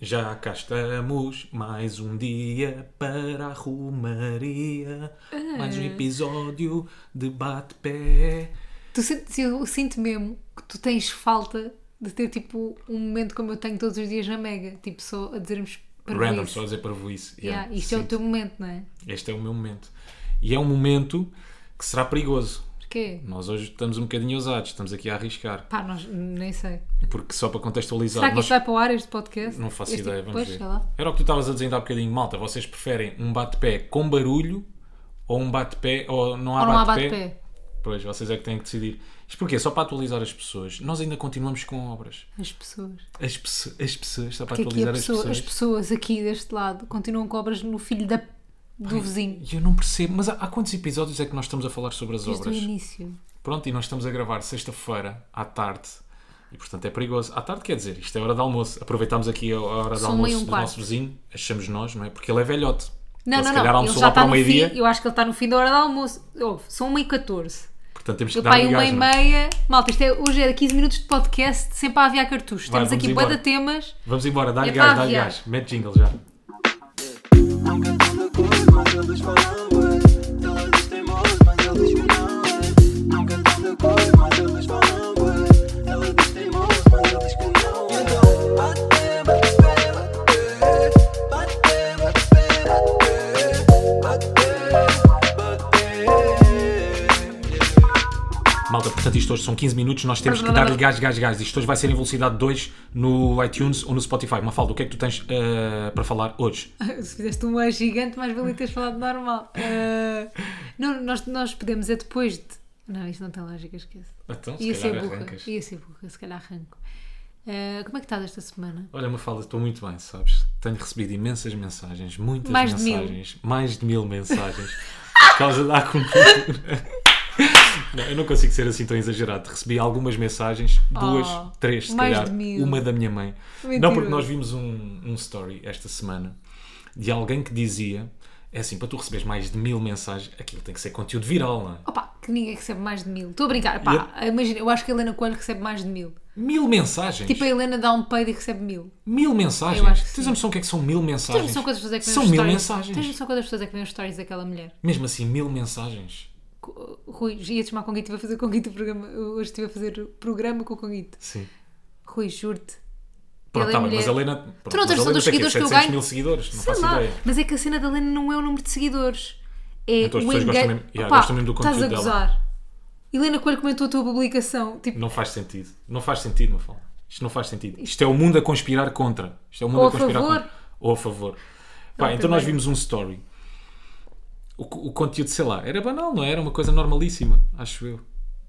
Já cá estamos, mais um dia para a Romaria. Mais um episódio de bate-pé. Tu sentes- eu sinto mesmo que tu tens falta de ter tipo um momento como eu tenho todos os dias na Mega, tipo só a dizermos para Random, só a dizer para isso. Yeah, isto é o teu momento, não é? Este é o meu momento. E é um momento que será perigoso. Porquê? Nós hoje estamos um bocadinho ousados, estamos aqui a arriscar. Pá, nós nem sei. Porque só para contextualizar. Será que nós- isto vai para o ar este podcast? Não faço Este- ideia, vamos pois, ver. sei lá. Era o que tu estavas a dizer há bocadinho, malta. Vocês preferem um bate-pé com barulho ou um bate-pé ou não há Ou não há bate-pé? bate-pé? Pois, vocês é que têm que decidir. Isto porquê? Só para atualizar as pessoas. Nós ainda continuamos com obras. As pessoas. As, as pessoas, só para Que aqui a atualizar as pessoa- pessoas. as pessoas aqui deste lado continuam cobras no filho da, do vizinho. E eu não percebo, mas há, há quantos episódios é que nós estamos a falar sobre as Desde o obras? início. Pronto, e nós estamos a gravar sexta-feira à tarde. E portanto é perigoso. À tarde quer dizer, isto é hora de almoço. Aproveitamos aqui a hora de São almoço e um do quarto. nosso vizinho, achamos nós, não é? Porque ele é velhote. Não, Ele, se não, calhar não. Ele já está o no meio-dia. Eu acho que ele está no fim da hora do almoço. Ouve, são 1h14. Portanto temos que Eu dar pai, uma e é? meia. Malta, isto é, hoje é 15 minutos de podcast sempre a aviar cartuchos. Vai, Temos aqui bué de temas. Vamos embora, dá-lhe É gás, dá-lhe gás. Mete jingle já. Isto hoje são 15 minutos, nós temos que dar-lhe gás, gás, gás. Isto hoje vai ser em velocidade 2 no iTunes ou no Spotify. Mafalda, o que é que tu tens eh, para falar hoje? Se fizeste um gigante, mais valia teres falado normal. Ah, não, nós, nós podemos é depois de. Não, isto não tem lógica, esquece. Então, se Ia ser burra. Ia ser burra, se calhar arranco. Ah, como é que estás esta semana? Olha, Mafalda, estou muito bem, sabes? Tenho recebido imensas mensagens, muitas Mais de mensagens, mais de mil mensagens, por causa da acupuntura. Não, eu não consigo ser assim tão exagerado. Recebi algumas mensagens, duas, Oh, três, se mais calhar, de mil. uma da minha mãe. Não, Mentiroso. porque nós vimos um, um story esta semana de alguém que dizia: é assim, para tu receberes mais de mil mensagens, aquilo tem que ser conteúdo viral, não é? Opa, que ninguém recebe mais de mil. Estou a brincar. Pá, imagina, eu acho que a Helena Coelho recebe mais de mil. Mil mensagens? Tipo, a Helena dá um peido e recebe mil. Mil mensagens? Eu acho que Tens a noção o que é que são mil Tens mensagens? noção quantas pessoas é que vêem São mil stories? mensagens. Tens noção quantas pessoas é que vêem os stories daquela mulher? Mesmo assim, mil mensagens. Rui, ia-te chamar Conguito, estive a fazer Conguito o programa. Hoje estive a fazer o programa com o Conguito. Sim. Rui, juro-te. Pronto, é tá bem, mas a. Helena. Pronto, Tu não tens a noção dos quê? seguidores que eu 700 ganho? mil seguidores? Não Sei faço lá, ideia. mas é que a cena da Helena não é o número de seguidores. É Então as o pessoas gostam mesmo- yeah, Opa, gostam mesmo do Estás a conteúdo dela. gozar. Helena Coelho comentou a tua publicação. Tipo, Não faz sentido. Não faz sentido, não fala. Isto não faz sentido. Isto é o mundo a conspirar contra. Isto é o mundo Ou a a conspirar favor. contra. Ou a favor. Pá, então nós vimos um story. O, o conteúdo, sei lá, era banal, não é? Era uma coisa normalíssima, acho eu.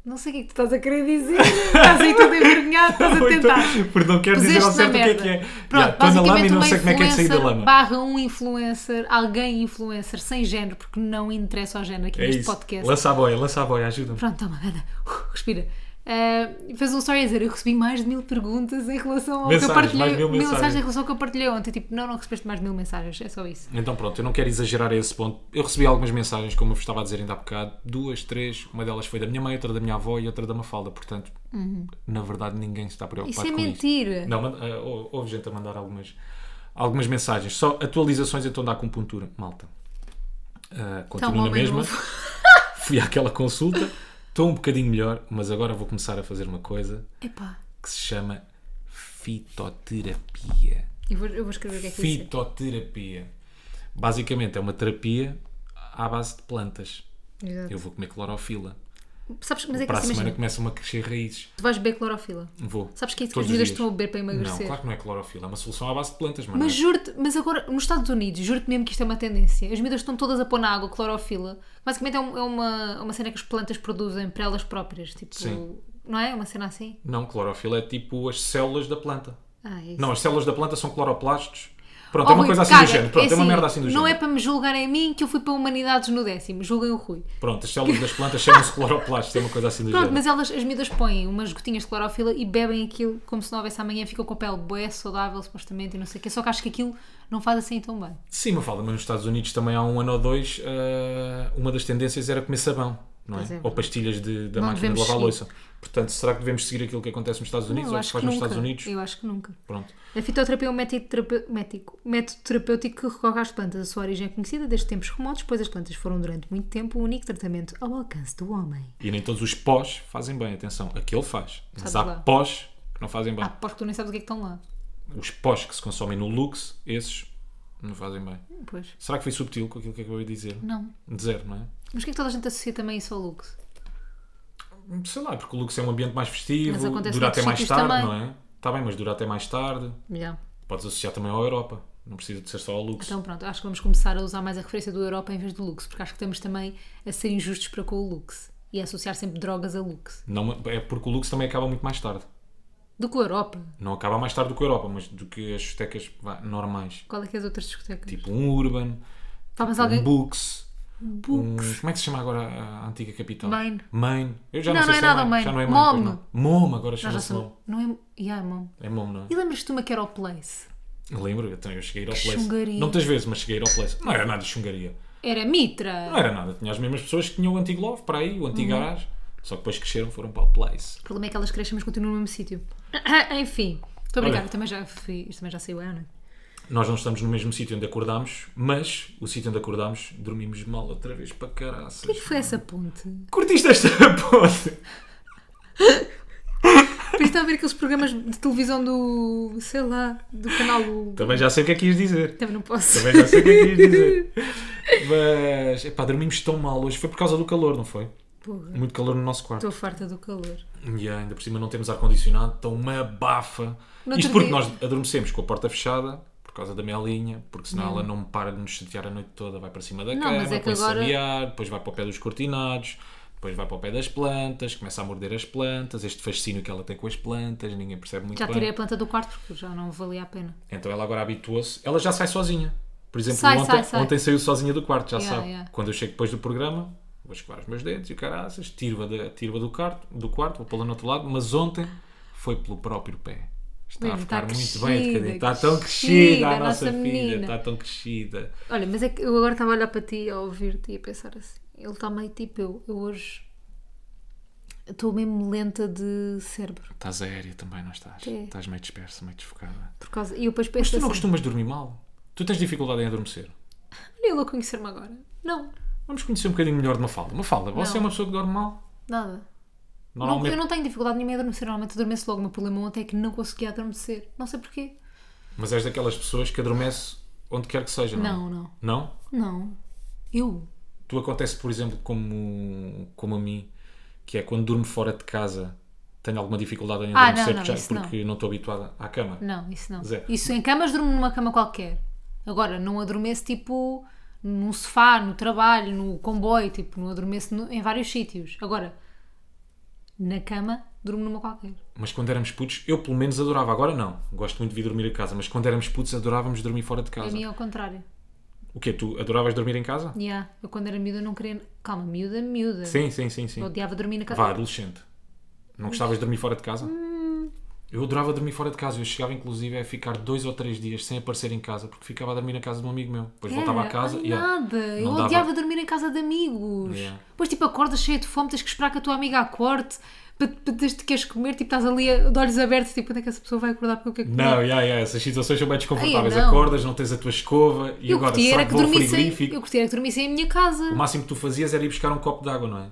não sei o que é que tu estás a querer dizer. estás aí todo envergonhado, estás a então- tentar. porque não quero dizer ao certo o que é que é. Pronto, Estou na lama e não sei como é que é de sair da lama. barra um influencer, alguém influencer, sem género, porque não interessa ao género aqui É neste isso. podcast. Lança a boia, lança a boia, ajuda-me. Pronto, toma, anda, Uh, respira. Uh, fez um story a dizer: Eu recebi mais de mil perguntas em relação ao Mensagens, que eu partilhei. mais mil mensagens. em relação ao que eu partilhei ontem. Tipo, não, não recebeste mais de mil mensagens, é só isso. Então pronto, eu não quero exagerar a esse ponto. Eu recebi algumas mensagens, como eu vos estava a dizer ainda há bocado, duas, três, uma delas foi da minha mãe, outra da minha avó e outra da Mafalda, portanto, na verdade ninguém está preocupado Isso é com mentira. isso. Não, hou- houve gente a mandar algumas, algumas mensagens, só atualizações então da acupuntura, malta. Ah, Tá continuo um na mesma, fui àquela consulta, estou um bocadinho melhor, mas agora vou começar a fazer uma coisa Epá, que se chama fitoterapia. eu vou, eu vou escrever o que é que isso é. Fitoterapia. Basicamente é uma terapia à base de plantas. Exato. Eu vou comer clorofila. Sabes, mas é que Para a assim, semana imagina, começam a crescer raízes. tu vais beber clorofila. Vou. Sabes que é isso que as miúdas estão a beber para Não, emagrecer? claro que não é clorofila. É uma solução à base de plantas, mano. Mas juro-te, mas agora nos Estados Unidos, juro-te mesmo que isto é uma tendência. As miúdas estão todas a pôr na água clorofila. Basicamente é, um- é uma, uma cena que as plantas produzem para elas próprias. Tipo, Sim. não é? Uma cena assim? Não, clorofila é tipo as células da planta. Ah, é isso. Não, as células da planta são cloroplastos. Pronto, Oh, é uma Rui, coisa assim caga, do género. Pronto, é, uma assim, merda assim do Não género. é para me julgarem a mim que eu fui para Humanidades no décimo. Julguem o Rui. Pronto, as células das plantas chamam-se cloroplastos. É uma coisa assim do Pronto, género. mas elas, as miúdas põem umas gotinhas de clorofila e bebem aquilo como se não houvesse amanhã. Ficam com a pele boa, saudável, supostamente, e não sei o quê. Só que acho que aquilo não faz assim tão bem. Sim, me fala, mas nos Estados Unidos também há um ano ou dois, ah, uma das tendências era comer sabão. Não é? É. Ou pastilhas de, da Não máquina de lavar louça. Portanto, será que devemos seguir aquilo que acontece nos Estados Unidos eu ou que acho se faz que nos nunca. Estados Unidos? Eu acho que nunca. Pronto. A fitoterapia é um método, terapê- mético- método terapêutico que recorre às plantas. A sua origem é conhecida desde tempos remotos, pois as plantas foram durante muito tempo o único tratamento ao alcance do homem. E nem todos os pós fazem bem, atenção. Aquele faz. Mas há lá. pós que não fazem bem. Ah, aposto que tu nem sabes o que é que estão lá. Os pós que se consomem no Lux, esses não fazem bem. Pois. Será que foi subtil com aquilo que acabei de dizer? Não. Dizer, não é? Mas porquê é que toda a gente associa também isso ao Lux? Sei lá, porque o Lux é um ambiente mais festivo, dura até mais tarde, também. não é? Está bem, mas dura até mais tarde. Já. Podes associar também à Europa. Não precisa de ser só ao Lux. Então pronto, acho que vamos começar a usar mais a referência do Europa em vez do Lux, porque acho que estamos também a ser injustos para com o Lux e a associar sempre drogas a Lux. Não, é porque o Lux também acaba muito mais tarde. Do que o Europa. Não acaba mais tarde do que a Europa, mas do que as discotecas vá, normais. Qual é que é as outras discotecas? Tipo um Urban, Pá, mas um alguém. Books. Um, Books. como é que se chama agora a, a antiga capital? Maine. Maine. Eu já não, Não, sei não se é nada Maine. Maine. Já não é Mom. Maine. pois não. Mom, agora Nós já chama-se Mom. somos. Não é. Yeah, mom. É Mom, não é? E lembras-te de uma que era o Place? Lembro, então eu cheguei a ir ao Que Place. chungaria. Não muitas vezes, mas cheguei a ir ao Place. Não era nada de chungaria. Era Mitra! Não era nada. Tinha as mesmas pessoas que tinham o antigo Love para aí, o antigo Uhum. garagem. Só que depois cresceram foram para o Place. O problema é que elas crescem, mas continuam no mesmo sítio. Enfim, estou a brincar, Olha. eu também já fui. Isto também já saiu, é, não é? Nós não estamos no mesmo sítio onde acordámos, mas o sítio onde acordámos dormimos mal outra vez para caraças. O que é que foi essa ponte? Curtiste esta ponte? Por isso estão a ver aqueles programas de televisão do. sei lá, do canal. do- Também já sei o que é que ias dizer. Também não posso. Também já sei o que é que ias dizer. Mas, epá, dormimos tão mal hoje. Foi por causa do calor, não foi? Porra, Muito calor no nosso quarto. estou farta do calor. E ainda por cima não temos ar-condicionado, então uma abafa. No Isto porque dia- nós adormecemos com a porta fechada, por causa da Melinha, porque senão ela não me para de nos chatear a noite toda, vai para cima da Não, cama, é põe-se agora- a miar, depois vai para o pé dos cortinados, depois vai para o pé das plantas, começa a morder as plantas, este fascínio que ela tem com as plantas, ninguém percebe muito Já bem. tirei a planta do quarto porque já não valia a pena. Então ela agora habituou-se, ela já sai sozinha. Por exemplo, Sai, ontem, sai, sai. ontem saiu sozinha do quarto, já Yeah, sabe. yeah. Quando eu chego depois do programa, vou escovar os meus dentes e o caraças, tiro-a da- tiro-a do, quarto, do quarto, vou pô-la no outro lado, mas ontem foi pelo próprio pé. Está a Bem, ficar está muito bem crescida, educadinha. Está tão crescida, a nossa, nossa filha. Está tão crescida. Olha, mas é que eu agora estava a olhar para ti, a ouvir-te e a pensar assim. Ele está meio tipo eu. Eu hoje estou mesmo lenta de cérebro. Estás aérea também, não estás? É. Estás meio dispersa, meio desfocada. Por causa... E eu depois Mas penso tu não assim. costumas dormir mal? Tu tens dificuldade em adormecer? Olha ele a conhecer-me agora. Não, Vamos conhecer um bocadinho melhor de Mafalda. Mafalda, você Não. é uma pessoa que dorme mal? nada. Não, Normalmente... eu não tenho dificuldade nenhuma em adormecer. Normalmente adormeço logo. O meu problema ontem é que não conseguia adormecer. Não sei porquê. Mas és daquelas pessoas que adormece onde quer que seja, não é? Não, não. Não? Não. Eu? Tu acontece, por exemplo, como, como a mim, que é quando durmo fora de casa, tenho alguma dificuldade em Ah, adormecer não, não, já- isso não. porque não estou habituada à cama. Não, isso não. Isso em camas durmo numa cama qualquer. Agora, não adormeço tipo num sofá, no trabalho, no comboio, tipo, não adormeço no- em vários sítios. Agora, na cama, durmo numa qualquer. Mas quando éramos putos, eu pelo menos adorava. Agora não, gosto muito de vir dormir a casa, mas quando éramos putos adorávamos dormir fora de A casa. mim é ao contrário. O quê? Tu adoravas dormir em casa? Yeah. Eu quando era miúda não queria. Calma, miúda, miúda. Sim, sim, sim, sim. Eu odiava dormir na casa. Vá, adolescente. Não gostavas de dormir fora de casa? Hum. Eu adorava dormir fora de casa. Eu chegava inclusive a ficar dois ou três dias sem aparecer em casa porque ficava a dormir na casa de um amigo meu. Depois voltava a Era? casa e. yeah, nada. Eu não dava- odiava dormir em casa de amigos. Yeah. Depois, tipo, acordas cheia de fome, tens que esperar que a tua amiga acorde para, que queres comer, tipo, estás ali de olhos abertos, tipo, quando é que essa pessoa vai acordar porque eu quero comer? Não, yeah, yeah, essas situações são bem desconfortáveis. Ai, não. Acordas, não tens a tua escova e eu agora será era que que vou ao frigorífico? eu curtia era que dormissem em minha casa. O máximo que tu fazias era ir buscar um copo de água, não é?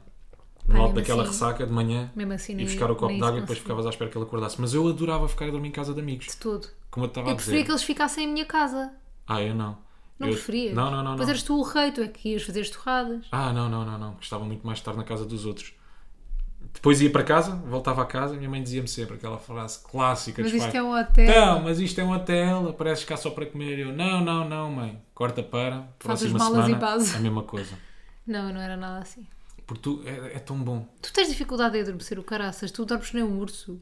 No alto daquela assim- ressaca de manhã, assim, nem- buscar o copo nem de água e depois ficavas à espera que ele acordasse. Mas eu adorava ficar a dormir em casa de amigos. De todo. Como eu estava a Eu preferia dizer. que eles ficassem em minha casa. Ah, eu não. Não eu... preferias? Não, não, não. Pois eras tu o rei, tu é que ias fazer as torradas. Ah, não, não, não, não. Gostava muito mais de estar na casa dos outros. Depois ia para casa, voltava a casa e minha mãe dizia-me sempre aquela frase clássica Mas isto pais. é um hotel. Não, mas isto é um hotel, apareces cá só para comer. Eu, não, não, não, mãe. Corta para, Faz próxima malas e base. a mesma coisa. Não, não era nada assim. Porque tu, é, é tão bom. Tu tens dificuldade em adormecer o caraças, tu dormes que nem um urso.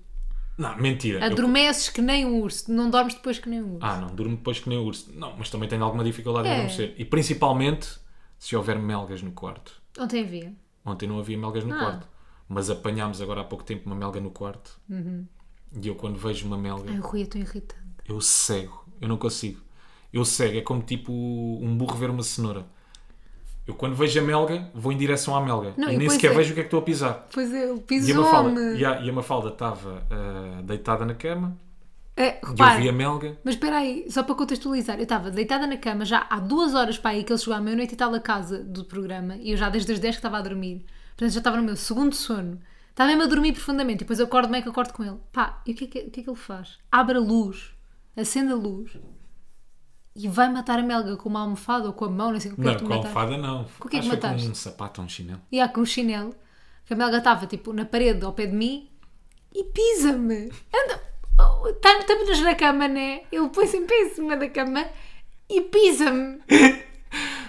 Não, mentira. Eu- Adormeces que nem um urso, não dormes depois que nem um urso. Ah, não, durmo depois que nem o urso. Não, mas também tenho alguma dificuldade em É. adormecer. E principalmente se houver melgas no quarto. Ontem havia. Ontem não havia melgas no Ah. quarto. Mas apanhámos agora há pouco tempo uma melga no quarto. Uhum. E eu quando vejo uma melga, Ai, o Rui é tão irritante. eu cego. Eu não consigo. Eu cego. É como tipo um burro ver uma cenoura. Eu quando vejo a melga, vou em direção à melga. Não, e nem sequer é- vejo o que é que estou a pisar. Pois é, ele E a pisou-me. Mafalda, e a, e a Mafalda estava ah, deitada na cama É, e eu vi a melga. mas espera aí, só para contextualizar, eu estava deitada na cama já há duas horas para aí que ele chegou à meia-noite e tal a casa do programa e eu já desde as 10 que estava a dormir. Portanto, já estava no meu segundo sono. Estava mesmo a dormir profundamente e depois eu acordo bem que acordo com ele. Pá, e o que, é que, o que é que ele faz? Abre a luz, acende a luz e vai matar a melga com uma almofada ou com a mão, não sei o que é Não, que tu com a almofada não. Com o que é que foi mataste? com um sapato ou um chinelo. E há com um chinelo, que a Melga estava tipo na parede ao pé de mim e pisa-me. Anda, oh, estamos na cama, né? Ele põe-se em pé em cima da cama e pisa-me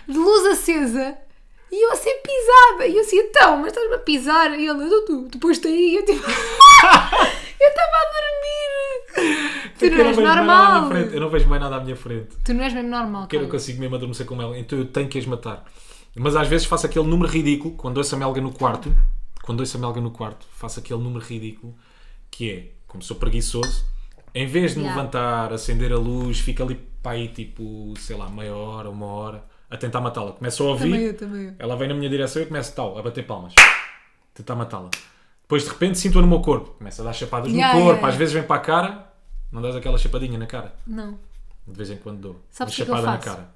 de luz acesa. E eu a ser pisada. E eu assim, então, mas estás-me a pisar? E ele, "Então tu, tu pôs-te aí. E eu tipo, eu estava a dormir. Tu Eu não és normal. Eu não vejo mais nada à minha frente. Tu não és mesmo normal. Porque eu não consigo mesmo adormecer com ela. Então eu tenho que as matar. Mas às vezes faço aquele número ridículo, quando ouço a melga no quarto, quando ouço a melga no quarto, faço aquele número ridículo, que é, como sou preguiçoso, em vez de me Yeah. levantar, acender a luz, fico ali para aí tipo, sei lá, meia hora, uma hora, a tentar matá-la. Começo a ouvir, Também eu, também eu. ela vem na minha direção e eu começo tal, a bater palmas. Tentar matá-la. Depois de repente sinto-a no meu corpo. Começo a dar chapadas Yeah, no corpo. yeah, yeah. Às vezes vem para a cara. Não dás aquela chapadinha na cara. Não. De vez em quando dou. Sabes uma o que é que eu chapada na faço? cara.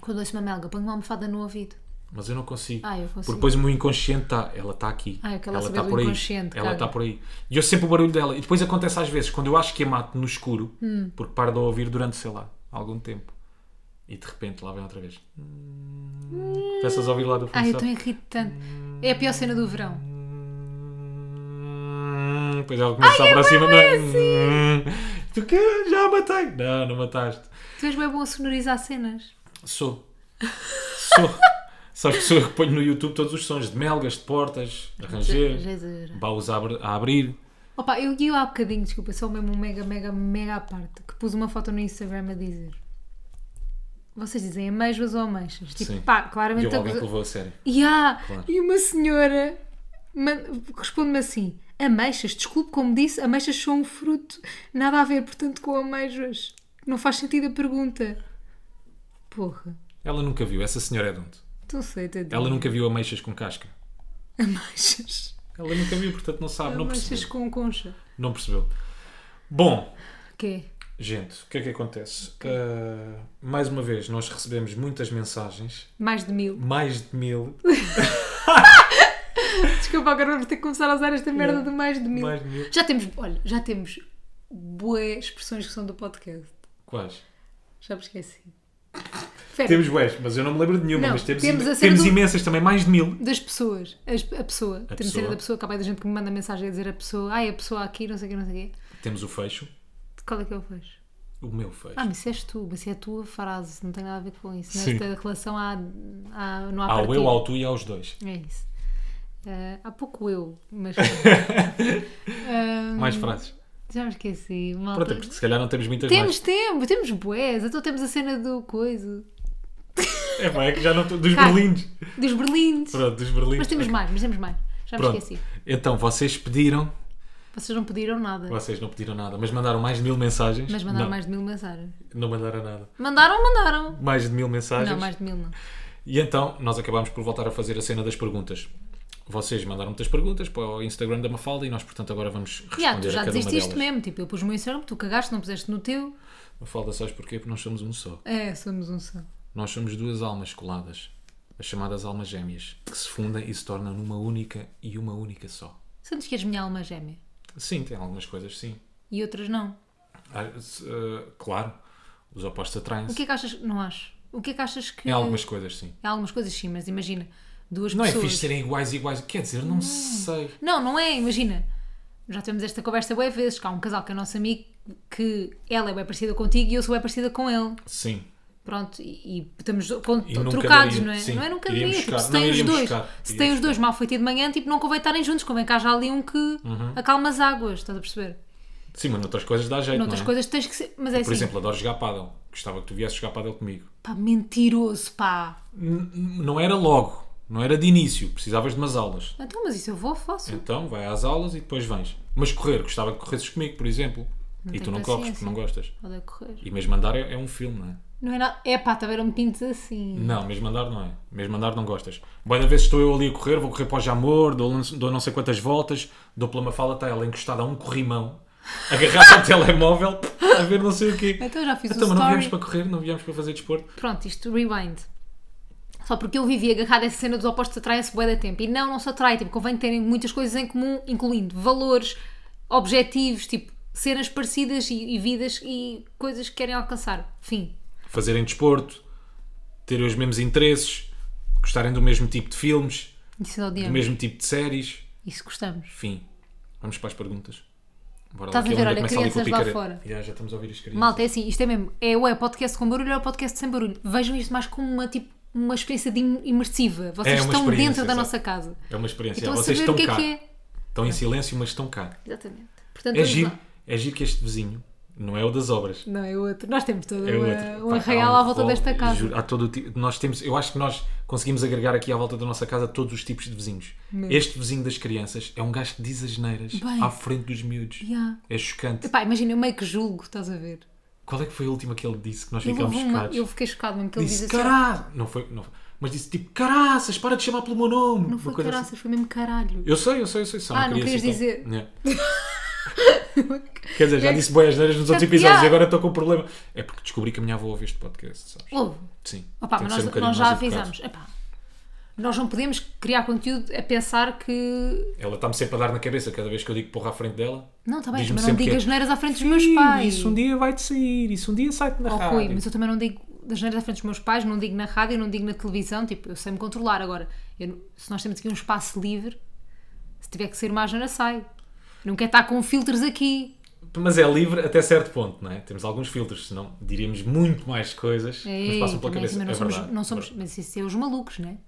Quando ouço uma melga, ponho uma almofada no ouvido. Mas eu não consigo. Ah, eu consigo. Porque depois o meu inconsciente está. Ela está aqui. Ah, eu quero lá ela saber está do por aí. inconsciente, Ela caga. está por aí. E eu sempre o barulho dela. E depois acontece às vezes, quando eu acho que a mato no escuro, Hum. porque paro de a ouvir durante, sei lá, algum tempo. E de repente lá vem outra vez. Começas a ouvir lá do fundo. Ai, eu sabe? estou irritante. É a pior cena do verão. Hum, Depois ela começa a aproximar. é? Hum, Tu que? Já a matei? Não, não mataste. Tu és bem bom a sonorizar cenas. Sou. Sou. Sabes que sou eu que ponho no YouTube todos os sons de melgas, de portas, de ranger, baús a, abri- a abrir. Opa, eu, eu há bocadinho, desculpa, sou mesmo um mega, mega, mega à parte, que pus uma foto no Instagram a dizer. Vocês dizem ameixas ou ameixas? Tipo, Sim. pá, E claramente. houve alguém a- que levou a sério. E há, Claro. e uma senhora responde-me assim: ameixas, desculpe, como disse, ameixas são um fruto, nada a ver, portanto, com ameixas. Não faz sentido a pergunta. Porra, Ela nunca viu, essa senhora é de onde? não sei, tadinha. Ela nunca viu ameixas com casca. Ameixas. Ela nunca viu, portanto não sabe, não Ameixas percebeu. com concha. Não percebeu. Bom, Quê? gente, o que é que acontece? Ah, mais uma vez, nós recebemos muitas mensagens, Mais de mil. mais de mil, Desculpa, agora vamos ter que começar a usar esta merda de mais de mil. mais de mil. Já temos, olha, já temos boas expressões que são do podcast. Quais? Já me esqueci. Temos bués, mas eu não me lembro de nenhuma, Não, mas temos, temos a temos do- imensas também, mais de mil. das pessoas. As- a pessoa. Tem de ser pessoa. da pessoa. Acabei da gente que me manda mensagem a dizer a pessoa. Ai, a pessoa aqui, não sei o que, não sei o quê. Temos o fecho, Qual é que eu fecho? o meu fecho. Ah, mas isso és tu. Mas isso é a tua frase. Não tem nada a ver com isso. Sim. Nesta relação há, há, não há Ao eu, ao tu e aos dois. É isso. Ah, há pouco eu, mas... Ah, Mais frases. já me esqueci. Malta. Pronto, é porque se calhar não temos muitas Temos, temos, temos boés. Então temos a cena do coisa. mais. É, pá, é que já não estou. Dos Cara. berlindes. Dos berlindes. Pronto, dos berlindes. Mas temos mais, mas temos mais. Já me Pronto. esqueci. Então, vocês pediram, Vocês não pediram nada. vocês não pediram nada, mas mandaram mais de mil mensagens. Mas mandaram não, mais de mil mensagens. Não mandaram nada. Mandaram, mandaram. Mais de mil mensagens. Não, mais de mil não. E então, nós acabámos por voltar a fazer a cena das perguntas. Vocês mandaram muitas perguntas para o Instagram da Mafalda e nós, portanto, agora vamos responder Já, tu a já cada uma delas. mesmo. Tipo, eu pus o meu Instagram, tu cagaste, não puseste no teu. Mafalda, sabes porquê? Porque nós somos um só. É, somos um só. Nós somos duas almas coladas, as chamadas almas gêmeas, que se fundem e se tornam numa única e uma única só. Sentes que és minha alma gêmea. Sim, tem algumas coisas, sim. E outras não. Ah, ah, claro, os opostos O atraem-se. que é que achas? Não acho. O que é que achas que. Em algumas coisas, sim. Em algumas coisas sim, mas imagina, duas Não é pessoas. fixe serem iguais iguais. Quer dizer, não sei. Não, não é, imagina. Já tivemos esta conversa bem vezes, que há um casal que é nosso amigo que ela é bem parecida contigo e eu sou bem parecida com ele. Sim. Pronto, e, e estamos com- E trocados, daria- não é? sim, não é nunca iríamos daria. Tipo, se Não, têm os dois, buscar, se têm os dois mal feito de manhã, tipo, não convém estarem juntos, convém que haja ali um que Uhum. acalma as águas, estás a perceber? Sim, mas noutras coisas dá jeito, Noutras não é? coisas tens que ser. Mas é Por assim, exemplo, adoro jogar pádel. Gostava que tu viesses jogar pádel comigo. pá, mentiroso, pá. N- não era logo. Não era de início. Precisavas de umas aulas. Então, mas isso eu vou, faço. Então, vai às aulas e depois vens. Mas correr, gostava que corresses comigo, por exemplo. e tenho tu não corres porque não gostas. Odeio correr. E mesmo andar é, é um filme, não é? Não é nada. É pá, também não me pintes assim. Não, mesmo andar não é. Mesmo andar não gostas. Boa da vez estou eu ali a correr, vou correr para o Jamor, dou, dou não sei quantas voltas, dou pela Mafalda, está ela encostada a um corrimão, agarrada ao telemóvel, a ver não sei o quê. Então já fiz Então, o mas não viemos para correr, não viemos para fazer desporto. Pronto, isto rewind. Só porque eu vivi agarrada a essa cena dos opostos atraem-se bué da tempo. E não, não se atrai. Tipo, convém terem muitas coisas em comum, incluindo valores, objetivos, tipo, cenas parecidas e, e vidas e coisas que querem alcançar. Fim. Fazerem desporto, terem os mesmos interesses, gostarem do mesmo tipo de filmes, Isso do mesmo tipo de séries. Isso gostamos. Fim. Vamos para as perguntas. Bora Estás a ver, olha, crianças lá fora. Já, já estamos a ouvir as crianças. Malta, é assim, isto é mesmo. É ou é podcast com barulho ou é podcast sem barulho. Vejam isto mais como uma, tipo, uma experiência imersiva. Vocês É estão dentro da nossa casa. É uma experiência. Estão a Vocês estão é cá. é. Estão em silêncio, mas estão cá. Exatamente. Portanto, É giro, lá. é giro que este vizinho não é o das obras. Não, é outro. Nós temos todo É uma, um arraial um à volta desta casa. juro, há todo tipo- nós temos, eu acho que nós conseguimos agregar aqui à volta da nossa casa todos os tipos de vizinhos. Mesmo. Este vizinho das crianças é um gajo que diz as neiras Bem. à frente dos miúdos. Yeah. É chocante. Epá, imagina, eu meio que julgo, estás a ver? Qual é que foi a última que ele disse que nós ficámos chocados? eu fiquei chocado mesmo que ele disse diz assim. caralho. Não foi, não foi. Mas disse tipo caraças, para de chamar pelo meu nome. Não foi coisa caraças, assim. foi mesmo caralho. Eu sei, eu sei, eu sei. Só Ah, não queria querias dizer. Yeah. Quer dizer, já É- disse boas neiras nos outros episódios e agora estou com um problema. É porque descobri que a minha avó ouve este podcast, sabes? Houve. Sim. Opa, mas nós, um nós já avisámos. Epá, nós não podemos criar conteúdo a pensar que. Ela está-me sempre a dar na cabeça cada vez que eu digo porra à frente dela. Não, está bem, também não digo é, as neiras à frente dos meus "Filho, pais. Isso um dia vai-te sair, isso um dia sai-te na Oh, rádio. Rui, mas eu também não digo das neiras à frente dos meus pais, não digo na rádio, não digo na televisão, tipo, eu sei-me controlar. Agora, eu não- se nós temos aqui um espaço livre, se tiver que ser uma asneira, sai. Não quer estar com filtros aqui. Mas é livre até certo ponto, não é? Temos alguns filtros, senão diríamos muito mais coisas que nos Ei, passam pela também, cabeça. não é somos, verdade. não somos, mas isso é os malucos, né?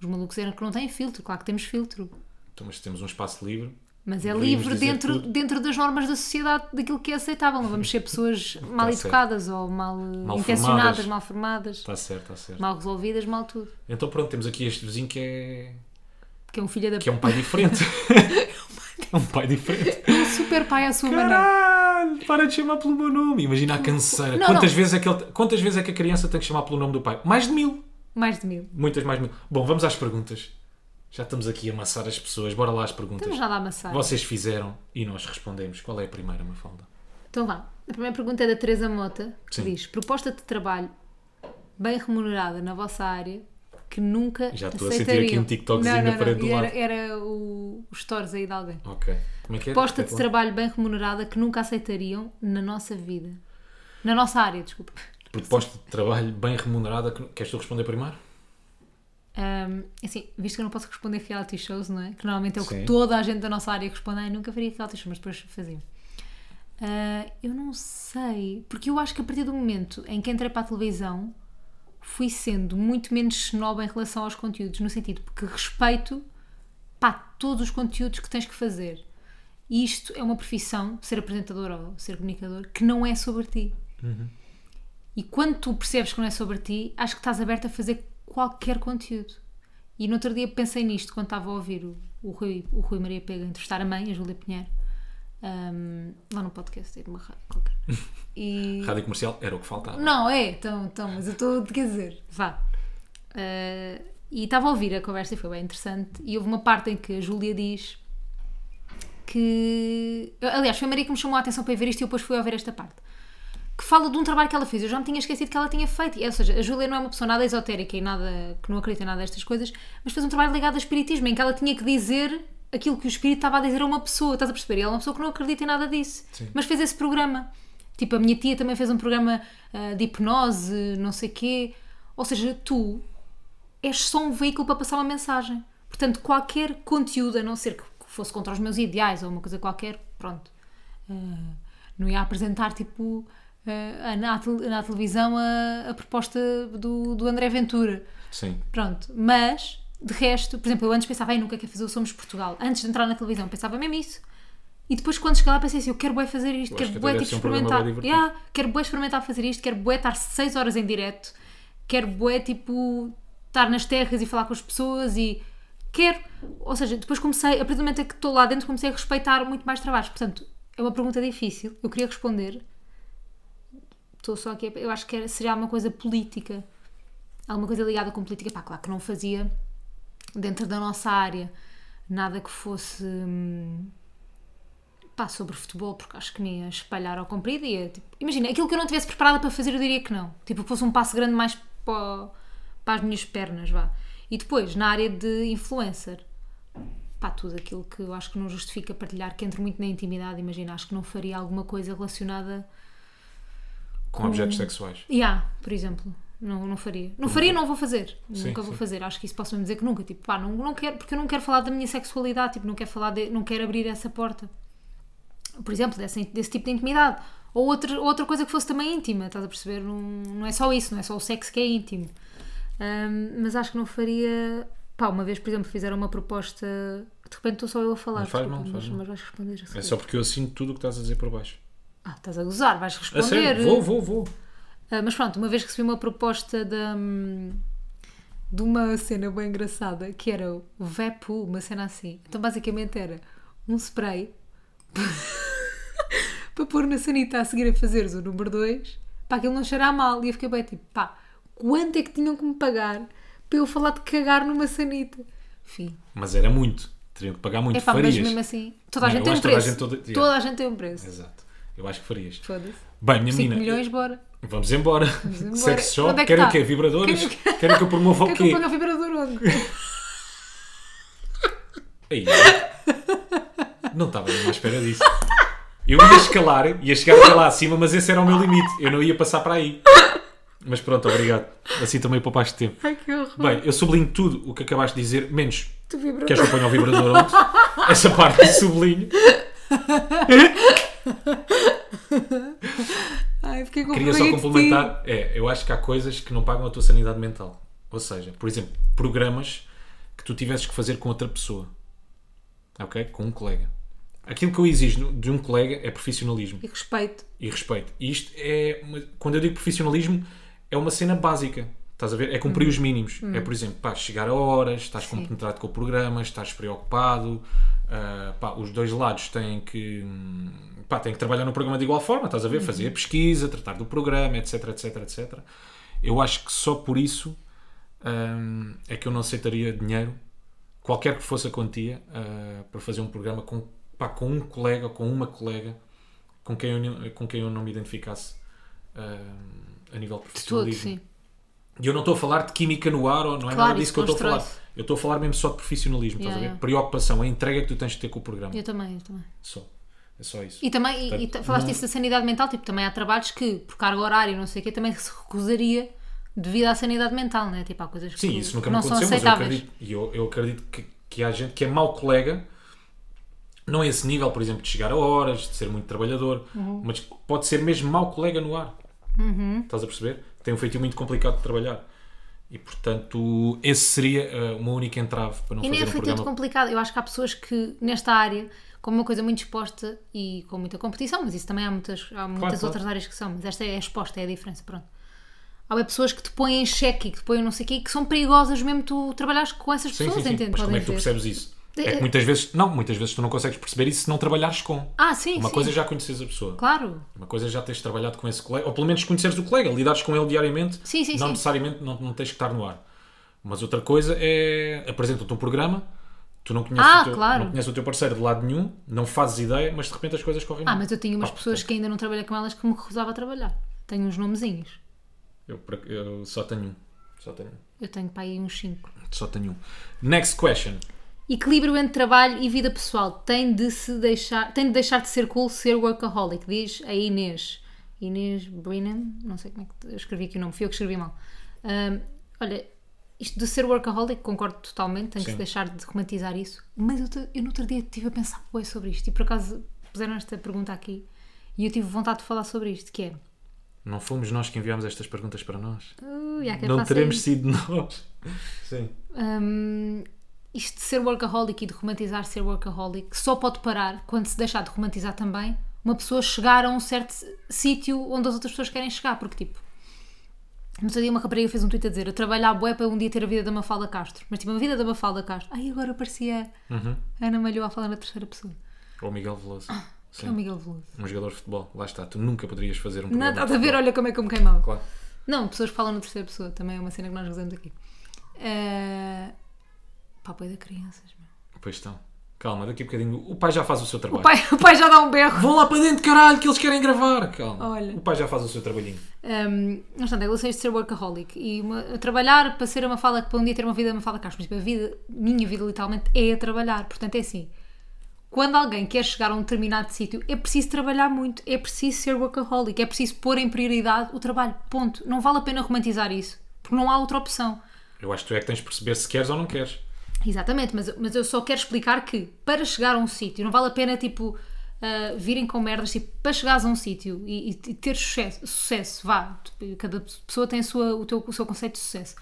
Os malucos eram que não têm filtro, claro que temos filtro. Então, mas temos um espaço livre. Mas é livre dentro, tudo. dentro das normas da sociedade, daquilo que é aceitável. Não vamos ser pessoas mal Tá certo. educadas ou mal, Mal intencionadas, formadas. mal formadas, Está certo, está certo. mal resolvidas, mal tudo. Então pronto, temos aqui este vizinho que é, Que é um filho da que é um pai diferente. é um pai diferente. um super pai à sua maneira. Caralho, para de chamar pelo meu nome. Imagina a canseira. Não, quantas, não. Vezes é que ele- quantas vezes é que a criança tem que chamar pelo nome do pai? Mais de mil. Mais de mil. Muitas mais mil. Bom, vamos às perguntas. Já estamos aqui a amassar as pessoas. Bora lá às perguntas. Estamos nada a amassar. Vocês fizeram e nós respondemos. Qual é a primeira, Mafalda? Então vá. A primeira pergunta é da Teresa Mota, que Sim. diz: proposta de trabalho bem remunerada na vossa área que nunca Já estou a sentir aqui um TikTokzinho não, do Era, lado. era o, os stories aí de alguém. Ok. Como é que é? Proposta de trabalho bem remunerada que nunca aceitariam na nossa vida. Na nossa área, desculpa. Proposta de trabalho bem remunerada. que- Queres tu responder primeiro? Ahm, assim, visto que eu não posso responder reality shows, não é? Que normalmente é o que Sim. toda a gente da nossa área responde. Ai, nunca faria reality shows, mas depois fazia. Ah, eu não sei, porque eu acho que a partir do momento em que entrei para a televisão fui sendo muito menos snob em relação aos conteúdos, no sentido porque respeito pá, todos os conteúdos que tens que fazer. E isto é uma profissão, ser apresentador ou ser comunicador, que não é sobre ti. E quando tu percebes que não é sobre ti, acho que estás aberto a fazer qualquer conteúdo. E no outro dia pensei nisto quando estava a ouvir o, o, Rui, o Rui Maria Pega entrevistar a mãe, a Júlia Pinheiro, ahm, lá no podcast, é de uma rádio qualquer. E... Rádio comercial era o que faltava. Não, é, então, então mas eu estou, quer dizer, vá. Ah, e estava a ouvir a conversa e foi bem interessante. E houve uma parte em que a Júlia diz que. Aliás, foi a Maria que me chamou a atenção para ver isto e eu depois fui ver esta parte. Que fala de um trabalho que ela fez. Eu já me tinha esquecido que ela tinha feito. Ou seja, a Júlia não é uma pessoa nada esotérica e nada que não acredita em nada destas coisas, mas fez um trabalho ligado ao espiritismo em que ela tinha que dizer aquilo que o espírito estava a dizer a uma pessoa. Estás a perceber? E ela é uma pessoa que não acredita em nada disso. Sim. Mas fez esse programa. Tipo, a minha tia também fez um programa ah, de hipnose, não sei quê. Ou seja, tu és só um veículo para passar uma mensagem. Portanto, qualquer conteúdo, a não ser que fosse contra os meus ideais ou uma coisa qualquer, pronto. Ah, não ia apresentar, tipo, na, na televisão a, a proposta do, do André Ventura. Sim. Pronto. Mas, de resto, por exemplo, eu antes pensava, ai, nunca quero fazer o Somos Portugal. Antes de entrar na televisão, pensava mesmo isso. E depois, quando cheguei lá, pensei assim: eu quero bué fazer isto, quero que bué tipo, um experimentar. divertido. Yeah, quero bué experimentar fazer isto, quero bué estar 6 horas em direto, quero bué tipo estar nas terras e falar com as pessoas e quero. Ou seja, depois comecei, a partir do momento em que estou lá dentro, comecei a respeitar muito mais trabalhos. Portanto, é uma pergunta difícil. Eu queria responder estou só aqui. Eu acho que era- seria alguma coisa política. Alguma coisa ligada com política. Pá, claro que não fazia dentro da nossa área nada que fosse. hum, pá, sobre futebol, porque acho que nem ia espalhar ao comprido. Ia, tipo, imagina, aquilo que eu não tivesse preparada para fazer, eu diria que não. Tipo, que fosse um passo grande mais para, para as minhas pernas, vá. E depois, na área de influencer, pá, tudo aquilo que eu acho que não justifica partilhar, que entre muito na intimidade, imagina, acho que não faria alguma coisa relacionada. Com objetos sexuais. Yeah, por exemplo. Não, não faria. Não faria, não vou fazer. Sim, nunca vou sim. fazer. Acho que isso posso mesmo dizer que nunca. Tipo, pá, não, não quero, porque eu não quero falar da minha sexualidade, tipo, não quero falar de, não quero abrir essa porta. Por exemplo, desse, desse tipo de intimidade. Ou outra, outra coisa que fosse também íntima, estás a perceber? Não, não é só isso, não é só o sexo que é íntimo. Ahm, mas acho que não faria. Pá, uma vez, por exemplo, fizeram uma proposta. De repente estou só eu a falar. Não faz desculpa, mal, faz mas, mal. mas vais responder. É só porque eu assino tudo o que estás a dizer por baixo. Ah, estás a gozar, vais A responder. sério? Vou, vou, vou. Ah, mas pronto, uma vez recebi uma proposta da, hum, de uma cena bem engraçada que era o Vepu, uma cena assim. Então basicamente era um spray para pôr na sanita a seguir a fazeres o número 2 para aquilo não cheirar mal. E eu fiquei bem tipo, pá, quanto é que tinham que me pagar para eu falar de cagar numa sanita? Enfim, Mas era muito. Teriam que pagar muito. é pá, mas mesmo assim, toda a Não, gente tem um que toda a preço. gente toda- a gente tem um preço. Exato. Eu acho que farias. Foda-se. Bem, minha 5 menina. milhões, bora. Vamos embora. embora. Sex shop. Onde é que Querem tá? o quê? Vibradores? Querem- Querem que eu promova o Quer que eu quê? ponha o vibrador onde? Aí. Não estava mesmo à espera disso. Eu ia escalar, ia chegar até lá acima, mas esse era o meu limite. Eu não ia passar para aí. Mas pronto, obrigado. Assim também poupaste tempo. Ai que horror. Bem, eu sublinho tudo o que acabaste de dizer, menos Tu vibrador. queres que eu ponha o vibrador onde? Essa parte sublinho. Ai, fiquei com Queria só complementar. É, eu acho que há coisas que não pagam a tua sanidade mental. Ou seja, por exemplo, programas que tu tivesses que fazer com outra pessoa. Ok? Com um colega. Aquilo que eu exijo de um colega é profissionalismo E respeito. e respeito. E isto é. uma- quando eu digo profissionalismo, é uma cena básica. Estás a ver? É cumprir os mínimos. É, por exemplo, pá, chegar a horas, estás Sim. compenetrado com o programa, estás preocupado. ah, pá, os dois lados têm que. hum, Pá, têm que trabalhar no programa de igual forma, estás a ver? Fazer a pesquisa, tratar do programa, etc, etc, etc. Eu acho que só por isso hum, é que eu não aceitaria dinheiro, qualquer que fosse a quantia, ah, para fazer um programa com, pá, com um colega, com uma colega, com quem eu, não- com quem eu não me identificasse ah, a nível profissionalismo. sim. E eu não estou a falar de química no ar, ou não é Claro, nada disso isso que eu estou a falar. Eu estou a falar mesmo só de profissionalismo, estás a ver? Yeah, yeah. Preocupação, a entrega que tu tens de ter com o programa. Eu também, eu também. Só. É só isso. E também, e- e, Portanto, ta- falaste não- isso da sanidade mental, tipo, também há trabalhos que, por carga horária e não sei o quê, também se recusaria devido à sanidade mental, né? Tipo, há coisas que Sim, isso nunca me não são aconteceu, mas eu acredito, e eu, eu acredito que, que há gente que é mau colega, não esse nível, por exemplo, de chegar a horas, de ser muito trabalhador, Uhum. mas pode ser mesmo mau colega no ar. Estás a perceber? Tem um feitio muito complicado de trabalhar. E portanto, esse seria eh, uma única entrave para não E nem fazer é um programa. complicado. Eu acho que há pessoas que, nesta área, como uma coisa muito exposta e com muita competição, mas isso também há muitas, há muitas claro. outras áreas que são, mas esta é exposta, é a diferença, pronto. Há pessoas que te põem em xeque e que te põem não sei o quê e que são perigosas mesmo tu trabalhares com essas pessoas, sim, sim. entende? Mas como é que tu percebes isso? É que muitas vezes, não, muitas vezes tu não consegues perceber isso se não trabalhares com. Ah, sim, Uma sim. coisa é já conheces a pessoa. Claro. Uma coisa é já teres trabalhado com esse colega, ou pelo menos conheceres o colega, lidares com ele diariamente, Sim, sim, não sim. necessariamente não, não tens que estar no ar. Mas outra coisa é apresenta-te um programa, tu não conheces, Ah, o teu, claro. não conheces o teu parceiro de lado nenhum, não fazes ideia, mas de repente as coisas correm Ah, mal. mas eu tinha umas Pá, pessoas portanto, que ainda não trabalhei com elas que me recusava a trabalhar. Tenho uns nomezinhos. Eu, eu só tenho um. Só tenho um. Eu tenho para aí uns 5. Só tenho um. Next question. Equilíbrio entre trabalho e vida pessoal tem de se deixar, tem de deixar de ser cool ser workaholic, diz a Inês. Inês Brennan, não sei como é que eu escrevi aqui o nome, fui eu que escrevi mal. Ahm, olha, isto de ser workaholic, concordo totalmente, tem que Sim. se deixar de romantizar isso. Mas eu, eu no outro dia estive a pensar bué sobre isto e por acaso puseram esta pergunta aqui e eu tive vontade de falar sobre isto, que é Não fomos nós que enviámos estas perguntas para nós. "Ui, há quem não teremos isso." sido nós. Sim. Hum, isto de ser workaholic e de romantizar ser workaholic só pode parar quando se deixar de romantizar também uma pessoa chegar a um certo sítio onde as outras pessoas querem chegar, porque tipo no outro dia uma rapariga fez um tweet a dizer eu trabalho à bué para um dia ter a vida da Mafalda Castro mas tipo a vida da Mafalda Castro ai agora parecia Uhum. Ana Malhou a falar na terceira pessoa Ou Miguel Veloso. Que é o Miguel Veloso. Um jogador de futebol. Lá está. Tu nunca poderias fazer um programa. Nada a ver, olha como é que eu me queimava. Claro. Não, pessoas que falam na terceira pessoa, também é uma cena que nós usamos aqui. Uh... Pá, pai da crianças, meu. Pois estão. Calma, daqui a bocadinho. O pai já faz o seu trabalho. O pai, o pai já dá um berro. Vão lá para dentro, caralho, que eles querem gravar. Calma. Olha. O pai já faz o seu trabalhinho. Um, mas, portanto, eu gostei de ser workaholic e uma, trabalhar para ser uma fala para um dia ter uma vida uma fala cá. Mas tipo, a vida, minha vida literalmente é a trabalhar. Portanto, é assim. Quando alguém quer chegar a um determinado sítio, é preciso trabalhar muito, é preciso ser workaholic, é preciso pôr em prioridade o trabalho. Ponto. Não vale a pena romantizar isso, porque não há outra opção. Eu acho que tu é que tens de perceber se queres ou não queres. Exatamente, mas, mas eu só quero explicar que para chegar a um sítio, não vale a pena tipo uh, virem com merdas, tipo, para chegares a um sítio e, e- ter sucesso, sucesso, vá, cada pessoa tem sua, o, teu, o seu conceito de sucesso.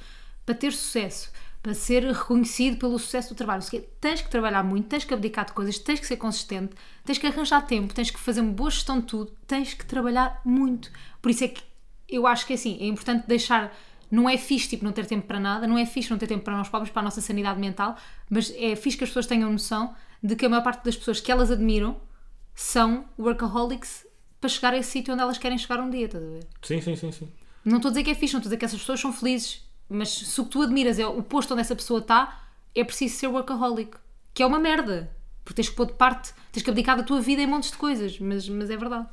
Para ter sucesso, para ser reconhecido pelo sucesso do trabalho, tens que trabalhar muito, tens que abdicar de coisas, tens que ser consistente, tens que arranjar tempo, tens que fazer uma boa gestão de tudo, tens que trabalhar muito. Por isso é que eu acho que assim, é importante deixar. Não é fixe tipo, não ter tempo para nada, não é fixe não ter tempo para nós próprios, para a nossa sanidade mental, mas é fixe que as pessoas tenham noção de que a maior parte das pessoas que elas admiram são workaholics para chegar a esse sítio onde elas querem chegar um dia, estás a ver? Sim, sim, sim, sim. Não estou a dizer que é fixe, não estou a dizer que essas pessoas são felizes, mas se o que tu admiras é o posto onde essa pessoa está, é preciso ser workaholic, que é uma merda, porque tens que pôr de parte, tens que abdicar da tua vida em montes de coisas, mas, mas é verdade.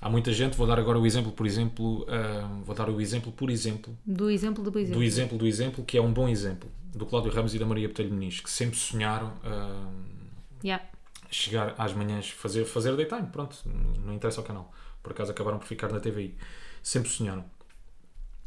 Há muita gente, vou dar agora o exemplo, por exemplo, ah, vou dar o exemplo, por exemplo, Do exemplo do exemplo. do exemplo do exemplo, que é um bom exemplo, do Cláudio Ramos e da Maria Botelho Muniz, que sempre sonharam ah, Yeah. chegar às manhãs, fazer, fazer daytime, pronto, não interessa ao canal. Por acaso acabaram por ficar na TVI. Sempre sonharam.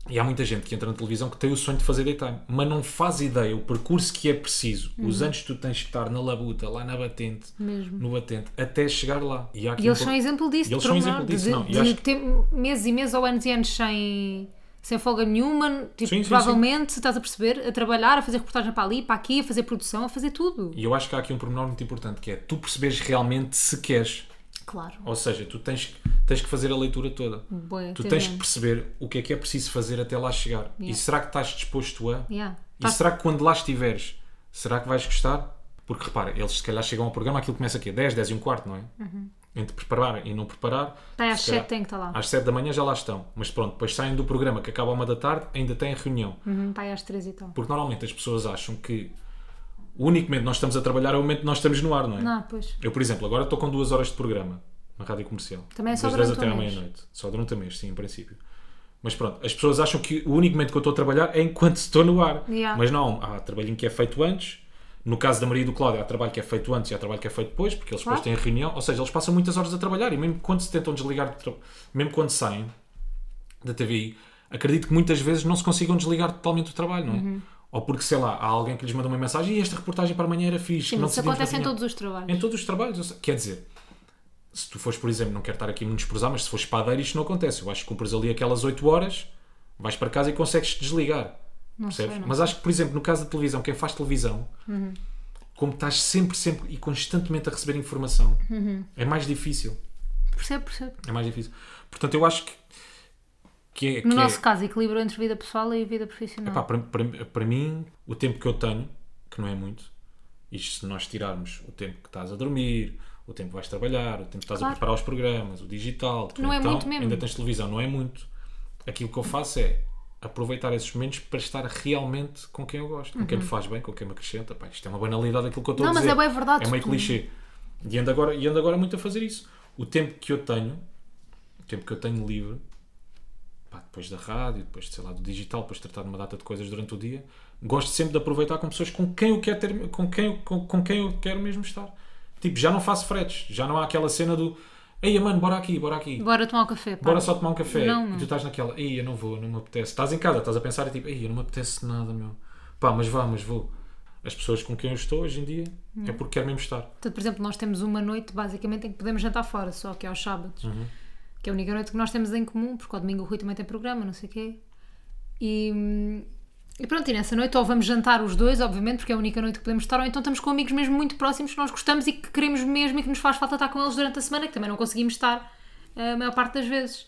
E há muita gente que entra na televisão que tem o sonho de fazer daytime, mas não faz ideia o percurso que é preciso, os anos que tu tens que estar na labuta, lá na batente, Uhum. Mesmo. no batente, até chegar lá. E, E eles um são exemplo disso, E eles são exemplo disso, de, não. E de acho que- ter meses e meses ou anos e anos sem, sem folga nenhuma, tipo, Sim, sim, provavelmente, estás a perceber, a trabalhar, a fazer reportagem para ali, para aqui, a fazer produção, a fazer tudo. E eu acho que há aqui um pormenor muito importante, que é tu perceberes realmente se queres. Claro. Ou seja, tu tens, tens que fazer a leitura toda. Bué, Tu tens que mesmo. perceber o que é que é preciso fazer até lá chegar. E Yeah. será que estás disposto a? Yeah. E Tá- será que quando lá estiveres, será que vais gostar? Porque repara, eles se calhar chegam ao programa, aquilo começa aqui 10, 10 e um quarto, não é? Entre preparar e não preparar. Tá, às se calhar, sete tem que estar lá. Às 7 da manhã já lá estão. Mas pronto, depois saem do programa que acaba à uma da tarde, ainda têm reunião. Uhum, pai às três e tal. Porque normalmente as pessoas acham que o único momento que nós estamos a trabalhar é o momento que nós estamos no ar, não é? Não, pois. Eu, por exemplo, agora estou com duas horas de programa na rádio comercial. Também é só das 10 durante até um à meia-noite. Só durante o mês, sim, em princípio. Mas pronto, as pessoas acham que o único momento que eu estou a trabalhar é enquanto estou no ar. Yeah. Mas não, há trabalhinho que é feito antes. No caso da Maria e do Cláudio, há trabalho que é feito antes e há trabalho que é feito depois, porque eles Claro. depois têm reunião. Ou seja, eles passam muitas horas a trabalhar e mesmo quando se tentam desligar, de tra- mesmo quando saem da TVI, acredito que muitas vezes não se consigam desligar totalmente do trabalho, não é? Uhum. Ou porque, sei lá, há alguém que lhes manda uma mensagem e esta reportagem para amanhã era fixe. Sim, isso acontece em reunião." todos os trabalhos. Em todos os trabalhos. sei- Quer dizer, se tu fores, por exemplo, não quero estar aqui a menosprezar, mas se fores padeiro, isto não acontece. Eu acho que cumpres ali aquelas 8 horas, vais para casa e consegues desligar. Não sei, percebes? não mas acho que, por exemplo, no caso da televisão, quem faz televisão, Uhum. como estás sempre, sempre e constantemente a receber informação, Uhum. é mais difícil. Percebo, percebo. É mais difícil. Portanto, eu acho que, que é. No que é- nosso caso, equilíbrio entre vida pessoal e vida profissional. Epá, para, para, para mim, o tempo que eu tenho, que não é muito, isto se nós tirarmos o tempo que estás a dormir, o tempo que vais trabalhar, o tempo que estás Claro. a preparar os programas, o digital, tu Não é então muito mesmo. ainda tens televisão, não é muito. Aquilo que eu faço é aproveitar esses momentos para estar realmente com quem eu gosto, com quem me faz bem, com quem me acrescenta. Pá, isto é uma banalidade aquilo que eu estou Uhum. Não, a mas dizer. é bem verdade, É meio clichê. E ando, agora, e ando agora muito a fazer isso. O tempo que eu tenho, o tempo que eu tenho livre, pá, depois da rádio, depois sei lá, do digital, depois de tratar de uma data de coisas durante o dia, gosto sempre de aproveitar com pessoas com quem eu quero ter, com quem, com, com quem eu quero mesmo estar. Tipo, já não faço fretes, já não há aquela cena do Ei, mano, bora aqui, bora aqui. Bora tomar um café. pá. Bora só tomar um café. Não, E não. tu estás naquela, ei, eu não vou, não me apetece. Estás em casa, estás a pensar e tipo, ei, eu não me apetece nada, meu. Pá, mas vá, mas vou. As pessoas com quem eu estou hoje em dia é Hum. porque quero mesmo estar. Portanto, por exemplo, nós temos uma noite basicamente em que podemos jantar fora, só que é aos sábados. Uhum. Que é a única noite que nós temos em comum, porque ao domingo o Rui também tem programa, não sei o quê. E, e pronto, e nessa noite ou vamos jantar os dois, obviamente, porque é a única noite que podemos estar, ou então estamos com amigos mesmo muito próximos que nós gostamos e que queremos mesmo e que nos faz falta estar com eles durante a semana, que também não conseguimos estar eh, a maior parte das vezes.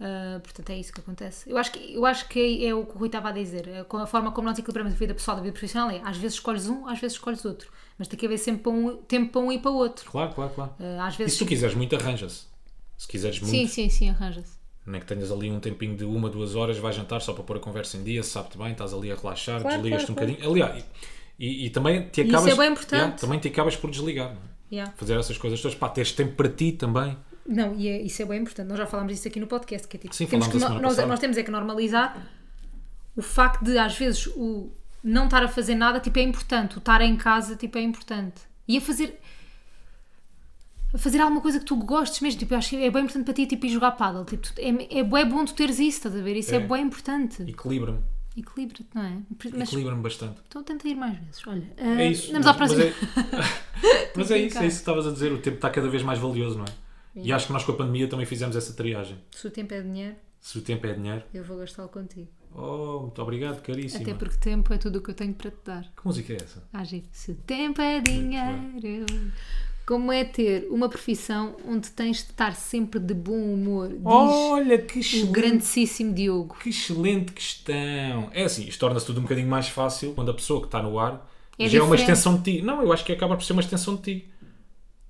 Ah, portanto, é isso que acontece. Eu acho que, eu acho que é, é o que o Rui estava a dizer. É Com a forma como nós equilibramos a vida pessoal da vida profissional é às vezes escolhes um, às vezes escolhes outro. Mas tem que haver sempre para um- tempo para um e para o outro. Claro, claro, claro. Ah, às E vezes. se tu quiseres muito, arranja-se. Se quiseres muito, Sim, sim, sim, arranja-se. nem que tenhas ali um tempinho de uma, duas horas, vais jantar só para pôr a conversa em dia, sabe-te bem, estás ali a relaxar, Claro, desligas-te claro, um bocadinho. Aliás, e, e- também te isso acabas. é bem importante. Yeah, também te acabas por desligar. é? Yeah. Fazer essas coisas todas, pá, teres tempo para ti também. Não, e é- isso é bem importante. Nós já falámos disso aqui no podcast. Que é tipo, Sim, temos que nós, nós temos é que normalizar o facto de, às vezes, o não estar a fazer nada tipo, é importante. O estar em casa tipo, é importante. E a fazer. Fazer alguma coisa que tu gostes mesmo. Tipo, eu acho que é bem importante para ti tipo, ir jogar paddle. Tipo, é, é bué bom tu teres isso, estás a ver? Isso é, É. bem importante. Equilibra-me. Equilibra-te, não é? Mas Equilibra-me bastante. então tenta ir mais vezes. Olha, É ah, isso. Vamos mas, à próxima. Mas é, mas é isso, é isso que estavas a dizer. O tempo está cada vez mais valioso, não é? E acho que nós com a pandemia também fizemos essa triagem. Se o tempo é dinheiro, Se o tempo é dinheiro, eu vou gastá-lo contigo. oh, muito obrigado, caríssima. Até porque tempo é tudo o que eu tenho para te dar. Que música é essa? Agir. Se o tempo é dinheiro. Como é ter uma profissão onde tens de estar sempre de bom humor? Diz Olha, que o grandíssimo Diogo. que excelente questão. É assim, isto torna-se tudo um bocadinho mais fácil quando a pessoa que está no ar É já é uma diferente. extensão de ti. Não, eu acho que acaba por ser uma extensão de ti.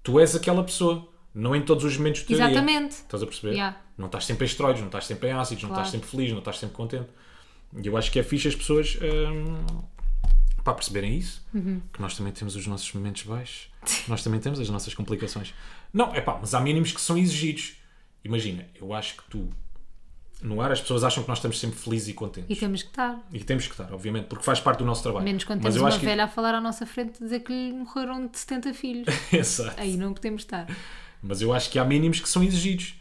Tu és aquela pessoa. Não em todos os momentos do dia. Exatamente. Estás a perceber? Yeah. Não estás sempre em esteroides, não estás sempre em ácidos, não Claro. estás sempre feliz, não estás sempre contente. E eu acho que é fixe as pessoas hum, para perceberem isso, Uhum. que nós também temos os nossos momentos baixos, nós também temos as nossas complicações. Não, é pá, mas há mínimos que são exigidos. Imagina, eu acho que tu, no ar, as pessoas acham que nós estamos sempre felizes e contentes. E temos que estar. E temos que estar, obviamente, porque faz parte do nosso trabalho. Menos quando mas temos uma acho que... velha a falar à nossa frente dizer que lhe morreram de 70 filhos. Exato. Aí não podemos estar. Mas eu acho que há mínimos que são exigidos.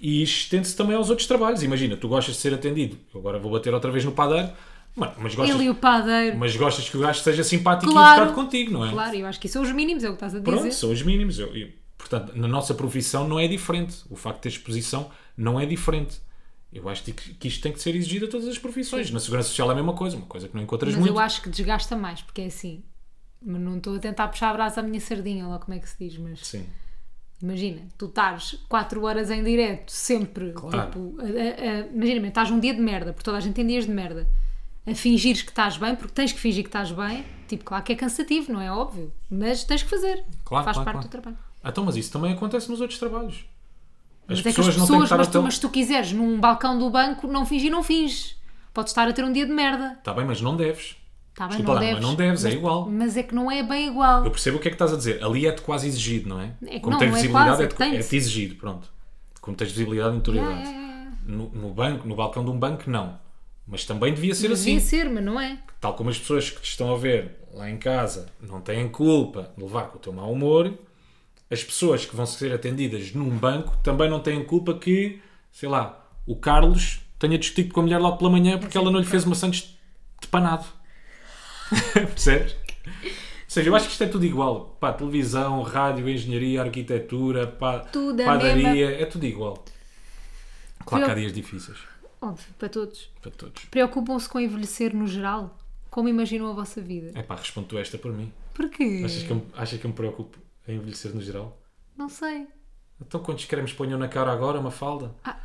E estende-se também aos outros trabalhos. Imagina, tu gostas de ser atendido. Eu agora vou bater outra vez no padeiro. Mano, mas gostas, Ele e o padeiro. mas gostas que o gajo seja simpático Claro. e educado contigo, não é? Claro, eu acho que isso são os mínimos, é o que estás a dizer. Pronto, são os mínimos. Eu- eu- portanto, na nossa profissão não é diferente. O facto de ter exposição não é diferente. Eu acho que, que isto tem que ser exigido a todas as profissões. Na segurança social é a mesma coisa, uma coisa que não encontras Mas muito. eu acho que desgasta mais, porque é assim. Mas não estou a tentar puxar a brasa à minha sardinha, lá como é que se diz, mas Sim. imagina, tu estás 4 horas em direto, sempre, Claro. tipo, imagina, estás um dia de merda, porque toda a gente tem dias de merda, a fingires que estás bem, porque tens que fingir que estás bem, tipo, claro que é cansativo, não é óbvio, mas tens que fazer, Claro, faz claro, parte claro. do trabalho. Então, mas isso também acontece nos outros trabalhos. As Mas é que pessoas, as não têm que pessoas, mas tu, mas se tu quiseres num balcão do banco, não fingir, não finges. Podes estar a ter um dia de merda. Está bem, mas não deves. Tá bem, Desculpa não lá, deves. mas não deves, é mas, igual. Mas é que não é bem igual. Eu percebo o que é que estás a dizer. Ali é-te quase exigido, não é? É que Como não, tens não é visibilidade, quase, é-te tem-se. é-te exigido, pronto. Como tens visibilidade e notoriedade. Yeah, yeah, yeah. No, no banco, no balcão de um banco, não. Mas também devia ser Mas assim. Devia ser, mas não é. Tal como as pessoas que te estão a ver lá em casa não têm culpa de levar com o teu mau humor, as pessoas que vão ser atendidas num banco também não têm culpa que, sei lá, o Carlos tenha discutido com a mulher logo pela manhã porque ela não lhe fez uma sandes de panado. Percebes? Ou seja, eu acho que isto é tudo igual. Pá, televisão, rádio, engenharia, arquitetura, pá, Tudo a padaria, é tudo igual. Claro que há dias difíceis Óbvio, para todos. para todos. Preocupam-se com envelhecer no geral? Como imaginam a vossa vida? É pá, responde tu esta por mim. Porquê? Achas que, eu, achas que eu me preocupo em envelhecer no geral? Não sei. Então quantos cremes ponham na cara agora, uma falda? Ah,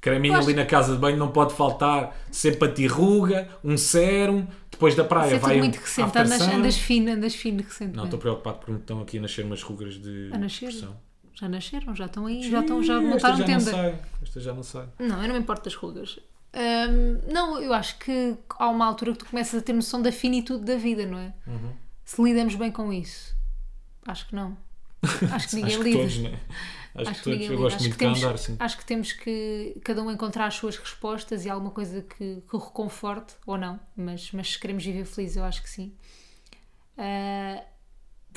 Creminho ali na casa de banho não pode faltar. Sempre anti-ruga, um sérum. Depois da praia Isso é vai tudo um muito recente. Andas, andas fino, andas fino recentemente. Não, estou preocupado porque me estão aqui a nascer umas rugas de A nascer? expressão. Já nasceram, já estão aí, já, estão, já Esta montaram já não tenda. sai. Esta já não sai. Não, eu não me importo das rugas. Hum, não, eu acho que há uma altura que tu começas a ter noção da finitude da vida, não é? Uhum. Se lidamos bem com isso. Acho que não. Acho que ninguém Acho que lida. todos, né? Acho, que todos. ninguém Eu gosto Acho muito que de temos, andar, sim. Acho que temos que cada um encontrar as suas respostas e alguma coisa que, que o reconforte, ou não, mas, mas se queremos viver feliz, eu acho que sim. Ah,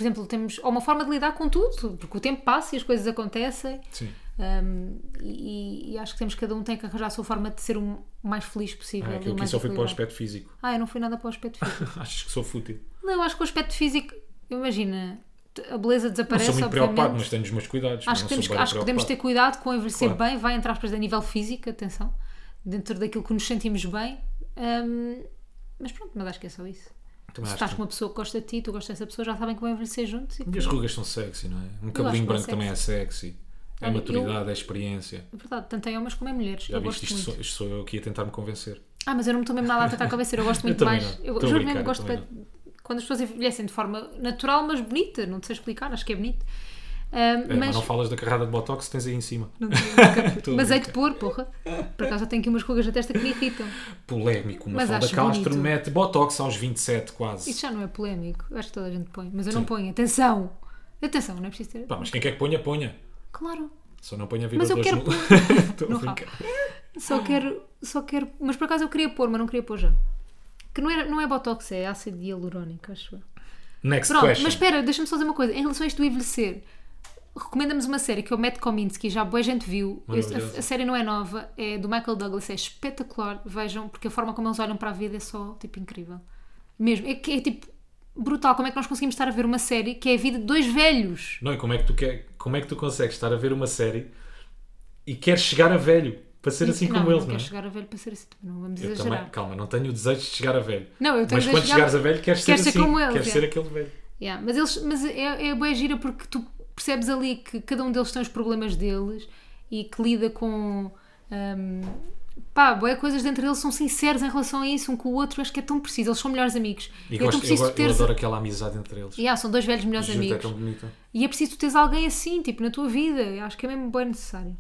por exemplo, temos ou uma forma de lidar com tudo, porque o tempo passa e as coisas acontecem. Sim. Um, e, e acho que temos cada um tem que arranjar a sua forma de ser o mais feliz possível. Ah, aquilo que só foi para o aspecto físico. Ah, eu não fui nada para o aspecto físico. Achas que sou fútil? não, eu acho que o aspecto físico, imagina, a beleza Não desaparece. sou muito obviamente. preocupado, mas tenho os meus cuidados. Acho, não que, temos, acho que podemos ter cuidado com envelhecer Claro. bem, vai entrar aspas, a nível físico, atenção, dentro daquilo que nos sentimos bem. Um, mas pronto, mas acho que é só isso. Também Se acho estás que- com uma pessoa que gosta de ti, tu gostas dessa pessoa, já sabem que vão envelhecer juntos. E E as rugas são sexy, não é? Um cabelinho que é branco também é sexy. É Olha, maturidade, é experiência. É verdade, tanto em homens como em mulheres. Já eu viste, isto sou, isto sou eu aqui a tentar me convencer. Ah, mas eu não me estou mesmo nada a tentar convencer. Eu gosto muito também mais. não. Eu a juro brincar, mesmo, gosto eu quando as pessoas envelhecem de forma natural, mas bonita. Não sei explicar, acho que é bonito. Ah, É, mas... não falas da carrada de botox que tens aí em cima. Não nunca- a mas hei de pôr, porra. Por acaso eu tenho aqui umas rugas na testa que me irritam. Polémico. Uma Mas falda acho Castro bonito. mete botox aos 27 quase. Isso já não é polémico. Eu acho que toda a gente põe. Mas eu Sim. não ponho. Atenção! Atenção, não é preciso ter. Pá, mas quem quer que ponha, ponha. Claro. Só não ponha Mas eu quero no... Estou a brincar. Só quero, só quero. Mas por acaso eu queria pôr, mas não queria pôr já. Que não é, não é botox, é ácido hialurônico, acho eu. Next Pronto, question. mas espera, deixa-me só dizer uma coisa. Em relação a isto do envelhecer, recomenda-nos uma série que é o Matt Kominsky, já boa gente viu. A, a série não é nova, é do Michael Douglas, é espetacular. Vejam, porque a forma como eles olham para a vida é só tipo incrível. Mesmo, é é tipo brutal. Como é que nós conseguimos estar a ver uma série que é a vida de dois velhos? Não, e como é, que tu quer... como é que tu consegues estar a ver uma série e queres chegar a velho para ser assim não, como eles, não não é? chegar a velho para ser assim, não vamos Eu exagerar. também, calma, não tenho o desejo de chegar a velho. Não, eu tenho Mas quando chegares a velho, queres, ser assim. como eles, queres é. ser aquele velho. Yeah, mas eles, mas é, é boa gira porque tu percebes ali que cada um deles tem os problemas deles e que lida com hum, pá, boé coisas dentro deles são sinceros em relação a isso, um com o outro, acho que é tão preciso, eles são melhores amigos. E é tão gosto, eu, preciso go- tu eu adoro aquela amizade entre eles. Yeah, são dois velhos melhores Junto é amigos. tão bonito. E é preciso tu teres alguém assim, tipo, na tua vida. Eu Acho que é mesmo bem necessário.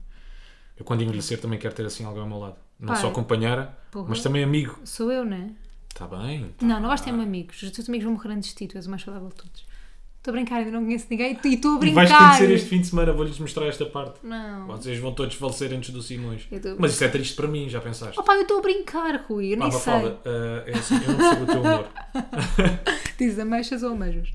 Eu quando envelhecer também quero ter assim alguém ao meu lado. Não Pá, só companheira, porra. mas também amigo. Sou eu, né? Está bem. tá Não, não gosto de ter amigos. Os teus amigos vão morrer antes de ti, tu és o mais saudável de todos. Estou a brincar, ainda não conheço ninguém e estou a E brincar. vais conhecer este fim de semana, vou-lhes mostrar esta parte. Não. Vocês vão todos falecer antes do Simões. Mas isso é triste para mim, já pensaste? Opa, eu estou a brincar, Rui, eu Pá, nem sei. Mafalda, ah, é assim, eu não percebo o teu humor. Diz ameixas ou ameijos.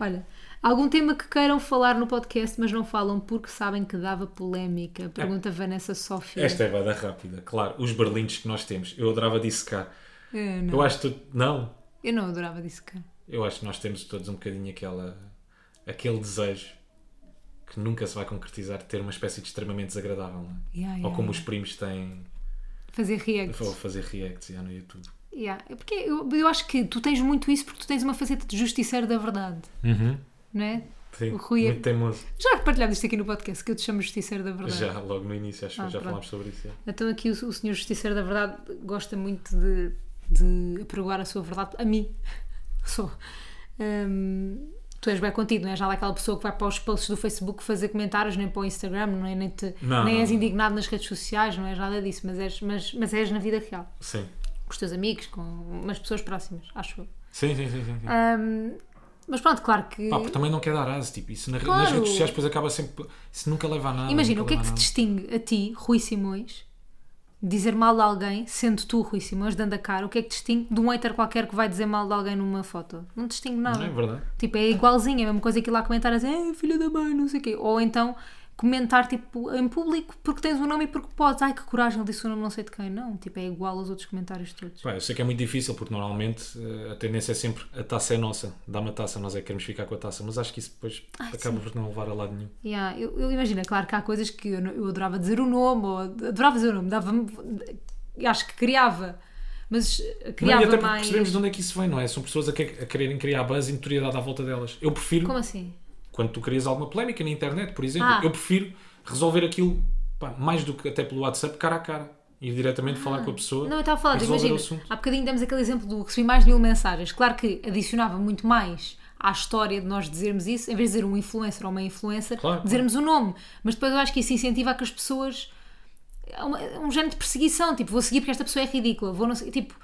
Olha, algum tema que queiram falar no podcast, mas não falam porque sabem que dava polémica? Pergunta Vanessa Sofia. Esta é bada rápida, claro. Os berlindes que nós temos. Eu adorava dissecar. Eu não, Eu acho que tu... Não. eu não adorava disso, cara. Eu acho que nós temos todos um bocadinho aquela... Aquele desejo que nunca se vai concretizar de ter uma espécie de extremamente desagradável, não é? Yeah, Ou yeah, como yeah. os primos têm... Fazer react. Ou fazer reacts já no YouTube. Yeah. É Porque eu, eu acho que tu tens muito isso porque tu tens uma faceta de justiceiro da verdade, não é? Sim, O Rui é- muito teimoso. Já partilhámos isto aqui no podcast, que eu te chamo justiceiro da verdade. Já, logo no início, acho que Ah, já pronto. falámos sobre isso. já. Então aqui o, o senhor justiceiro da verdade gosta muito de, de apregoar a sua verdade a mim. Sou. Hum, tu és bem contigo, não és nada aquela pessoa que vai para os posts do Facebook fazer comentários, nem para o Instagram, não é? nem, te- Não, nem não, és indignado nas redes sociais, não és nada disso, mas és, mas, mas és na vida real, Sim. com os teus amigos, com umas pessoas próximas, acho eu. Sim, sim, sim. sim, sim. Hum, mas pronto, claro que. Pá, porque também não quer dar asa, tipo, isso na- nas Claro. redes sociais depois acaba sempre. Isso nunca leva a nada. Imagina, o que é que nada. distingue a ti, Rui Simões, dizer mal de alguém, sendo tu Rui Simões, dando a cara, o que é que distingue de um hater qualquer que vai dizer mal de alguém numa foto? Não distingue nada. Não é verdade? Tipo, é igualzinho, é a mesma coisa que ir lá comentar assim, "Ei, filha da mãe, não sei o quê. Ou então comentar tipo em público porque tens o nome e porque podes. Ai que coragem, ele disse o nome não sei de quem. Não, tipo, é igual aos outros comentários todos. Pá, eu sei que é muito difícil porque normalmente eh, a tendência é sempre a taça é nossa, dá-me a taça, nós é que queremos ficar com a taça, mas acho que isso depois acaba por não levar a lado nenhum. Yeah, eu, eu imagino, claro que há coisas que eu, eu adorava dizer o nome, ou adorava dizer o nome, dava-me. Acho que criava, mas eh, Não, e criava até porque mais. percebemos de onde é que isso vem, não é? São pessoas a, que- a quererem criar buzz e notoriedade à volta delas. Eu prefiro, Como assim? Quando tu crias alguma polémica na internet, por exemplo, Ah. eu prefiro resolver aquilo pá, mais do que até pelo WhatsApp, cara a cara. Ir diretamente falar com a pessoa. Ah. Não, eu estava a falar, imagina, há bocadinho demos aquele exemplo do recebi mais de mil mensagens. Claro que adicionava muito mais à história de nós dizermos isso, em vez de dizer um influencer ou uma influencer, Claro, dizermos o nome. Mas depois eu acho que isso incentiva a que as pessoas. É uma- é um género de perseguição, tipo, vou seguir porque esta pessoa é ridícula, vou não tipo,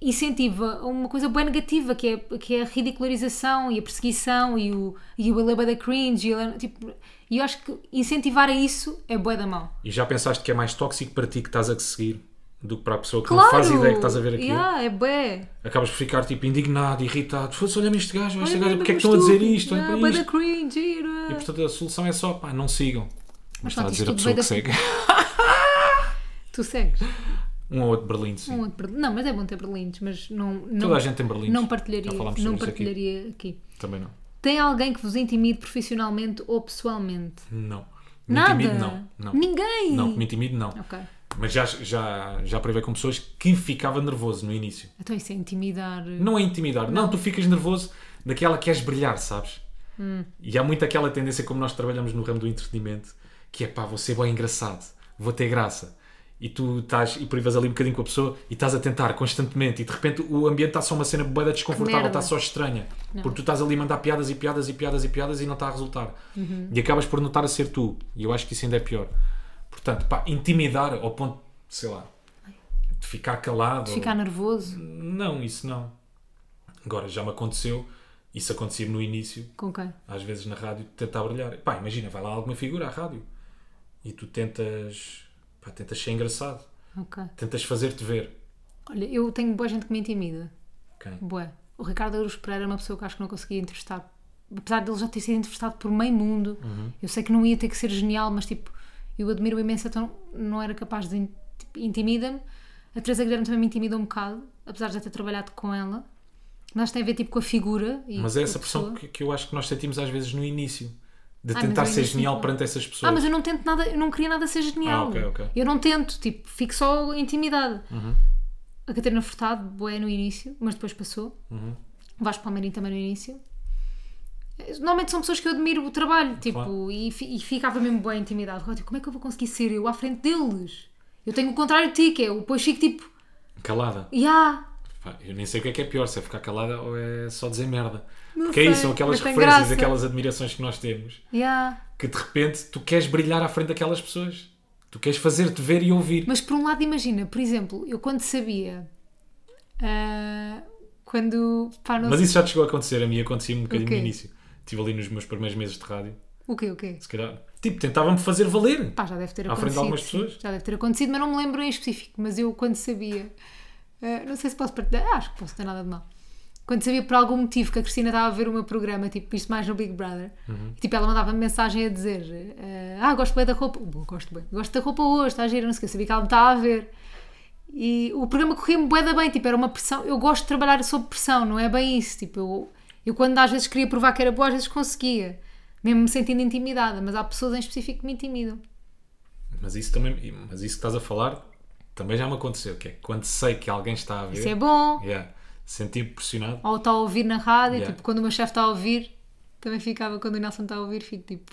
incentiva uma coisa bem negativa que é, que é a ridicularização e a perseguição e o, e o ele bué da cringe. E ele tipo, e eu acho que incentivar a isso é bué da mão. E já pensaste que é mais tóxico para ti que estás a seguir do que para a pessoa que não faz ideia que estás a ver aquilo? Yeah, é bué. Acabas por ficar tipo indignado, irritado. Foda-se, olha-me este gajo, este Olha, gajo, mas porque é que mas estão a dizer isto? Olhem Ah, para da isto. cringe. E portanto a solução é só, pá, não sigam. Mas está a dizer a pessoa que veio segue. Tu segues? Um ou outro Berlim, sim. Um outro. Não, mas é bom ter berlindes, mas não, não, Toda a gente tem berlindes. não partilharia, não isso aqui. partilharia aqui. Também não. Tem alguém que vos intimide profissionalmente ou pessoalmente? Não. Me Nada? intimide, não. Não. Ninguém? Não, me intimide, não. Ok. Mas já, já, já privei com pessoas que ficava nervoso no início. Então isso é intimidar. Não é intimidar. Não, tu ficas nervoso daquela que queres brilhar, sabes? Hum. E há muito aquela tendência, como nós trabalhamos no ramo do entretenimento, que é pá, vou ser bem engraçado, vou ter graça. E tu estás e privas ali um bocadinho com a pessoa e estás a tentar constantemente e de repente o ambiente está só uma cena boeda desconfortável, está só estranha. Porque tu estás ali a mandar piadas e piadas e piadas e piadas e não está a resultar. Uhum. E acabas por não estar a ser tu. E eu acho que isso ainda é pior. Portanto, pá, intimidar ao ponto, sei lá, de ficar calado. De ficar nervoso. Não, isso não. Agora, já me aconteceu, isso acontecia no início, Com quem? às vezes na rádio, tentar brilhar. Pá, imagina, vai lá alguma figura à rádio e tu tentas, pá, tentas ser engraçado, Ok. tentas fazer-te ver. Olha, eu tenho boa gente que me intimida. Quem? Bué. O Ricardo Aruz Pereira é uma pessoa que acho que não conseguia entrevistar. Apesar dele já ter sido entrevistado por meio mundo, Uhum. eu sei que não ia ter que ser genial, mas tipo, eu admiro imenso, então não era capaz de. Tipo, intimida-me. A Teresa Guilherme também me intimida um bocado, apesar de já ter trabalhado com ela. Mas tem a ver tipo com a figura. Mas é essa pressão que, que eu acho que nós sentimos às vezes no início, de mas tentar no ser genial claro. perante essas pessoas. Ah, mas eu não tento nada, eu não queria nada ser genial. Ah, ok, ok. Eu não tento, tipo, fico só intimidada. Uhum. A Catarina Furtado, boé no início, mas depois passou. Uhum. Vasco Palmeirinho também no início. Normalmente são pessoas que eu admiro o trabalho, tipo, Claro. e, e ficava mesmo bem intimidado. Eu, tipo, como é que eu vou conseguir ser eu à frente deles? Eu tenho o contrário de ti, que é, eu depois fico tipo, Calada. ya, Pá, eu nem sei o que é que é pior, se é ficar calada ou é só dizer merda. Não Porque é sei, isso, são aquelas referências, graça. aquelas admirações que nós temos, ya. que de repente tu queres brilhar à frente daquelas pessoas. Tu queres fazer-te ver e ouvir. Mas por um lado, imagina, por exemplo, eu quando sabia, ah, quando, pá, Mas sei- isso já te chegou a acontecer, a mim acontecia um bocadinho quê? no início. Estive ali nos meus primeiros meses de rádio, o quê, o quê? se calhar. Tipo, tentava-me fazer valer. Pá, já deve ter À frente de acontecido. algumas sim. pessoas? Já deve ter acontecido, mas não me lembro em específico. Mas eu, quando sabia, ah, não sei se posso partilhar, ah, acho que posso ter nada de mal. Quando sabia por algum motivo que a Cristina estava a ver o meu programa, tipo, isto mais no Big Brother, Uhum. tipo, ela mandava-me mensagem a dizer: Ah, gosto bem da roupa, Boa, gosto bem, gosto da roupa hoje, está a gira, não sei o que, eu sabia que ela me estava a ver. E o programa corria-me bué da bem, tipo, era uma pressão. Eu gosto de trabalhar sob pressão, não é bem isso. Tipo, eu, eu quando às vezes queria provar que era boa, às vezes conseguia, mesmo me sentindo intimidada, mas há pessoas em específico que me intimidam. Mas isso também, mas isso que estás a falar também já me aconteceu, que é quando sei que alguém está a ver, Isso é bom. yeah, sentir-me pressionado. Ou está a ouvir na rádio, Yeah. tipo, quando o meu chefe está a ouvir, também ficava, quando o Nelson está a ouvir, fico tipo,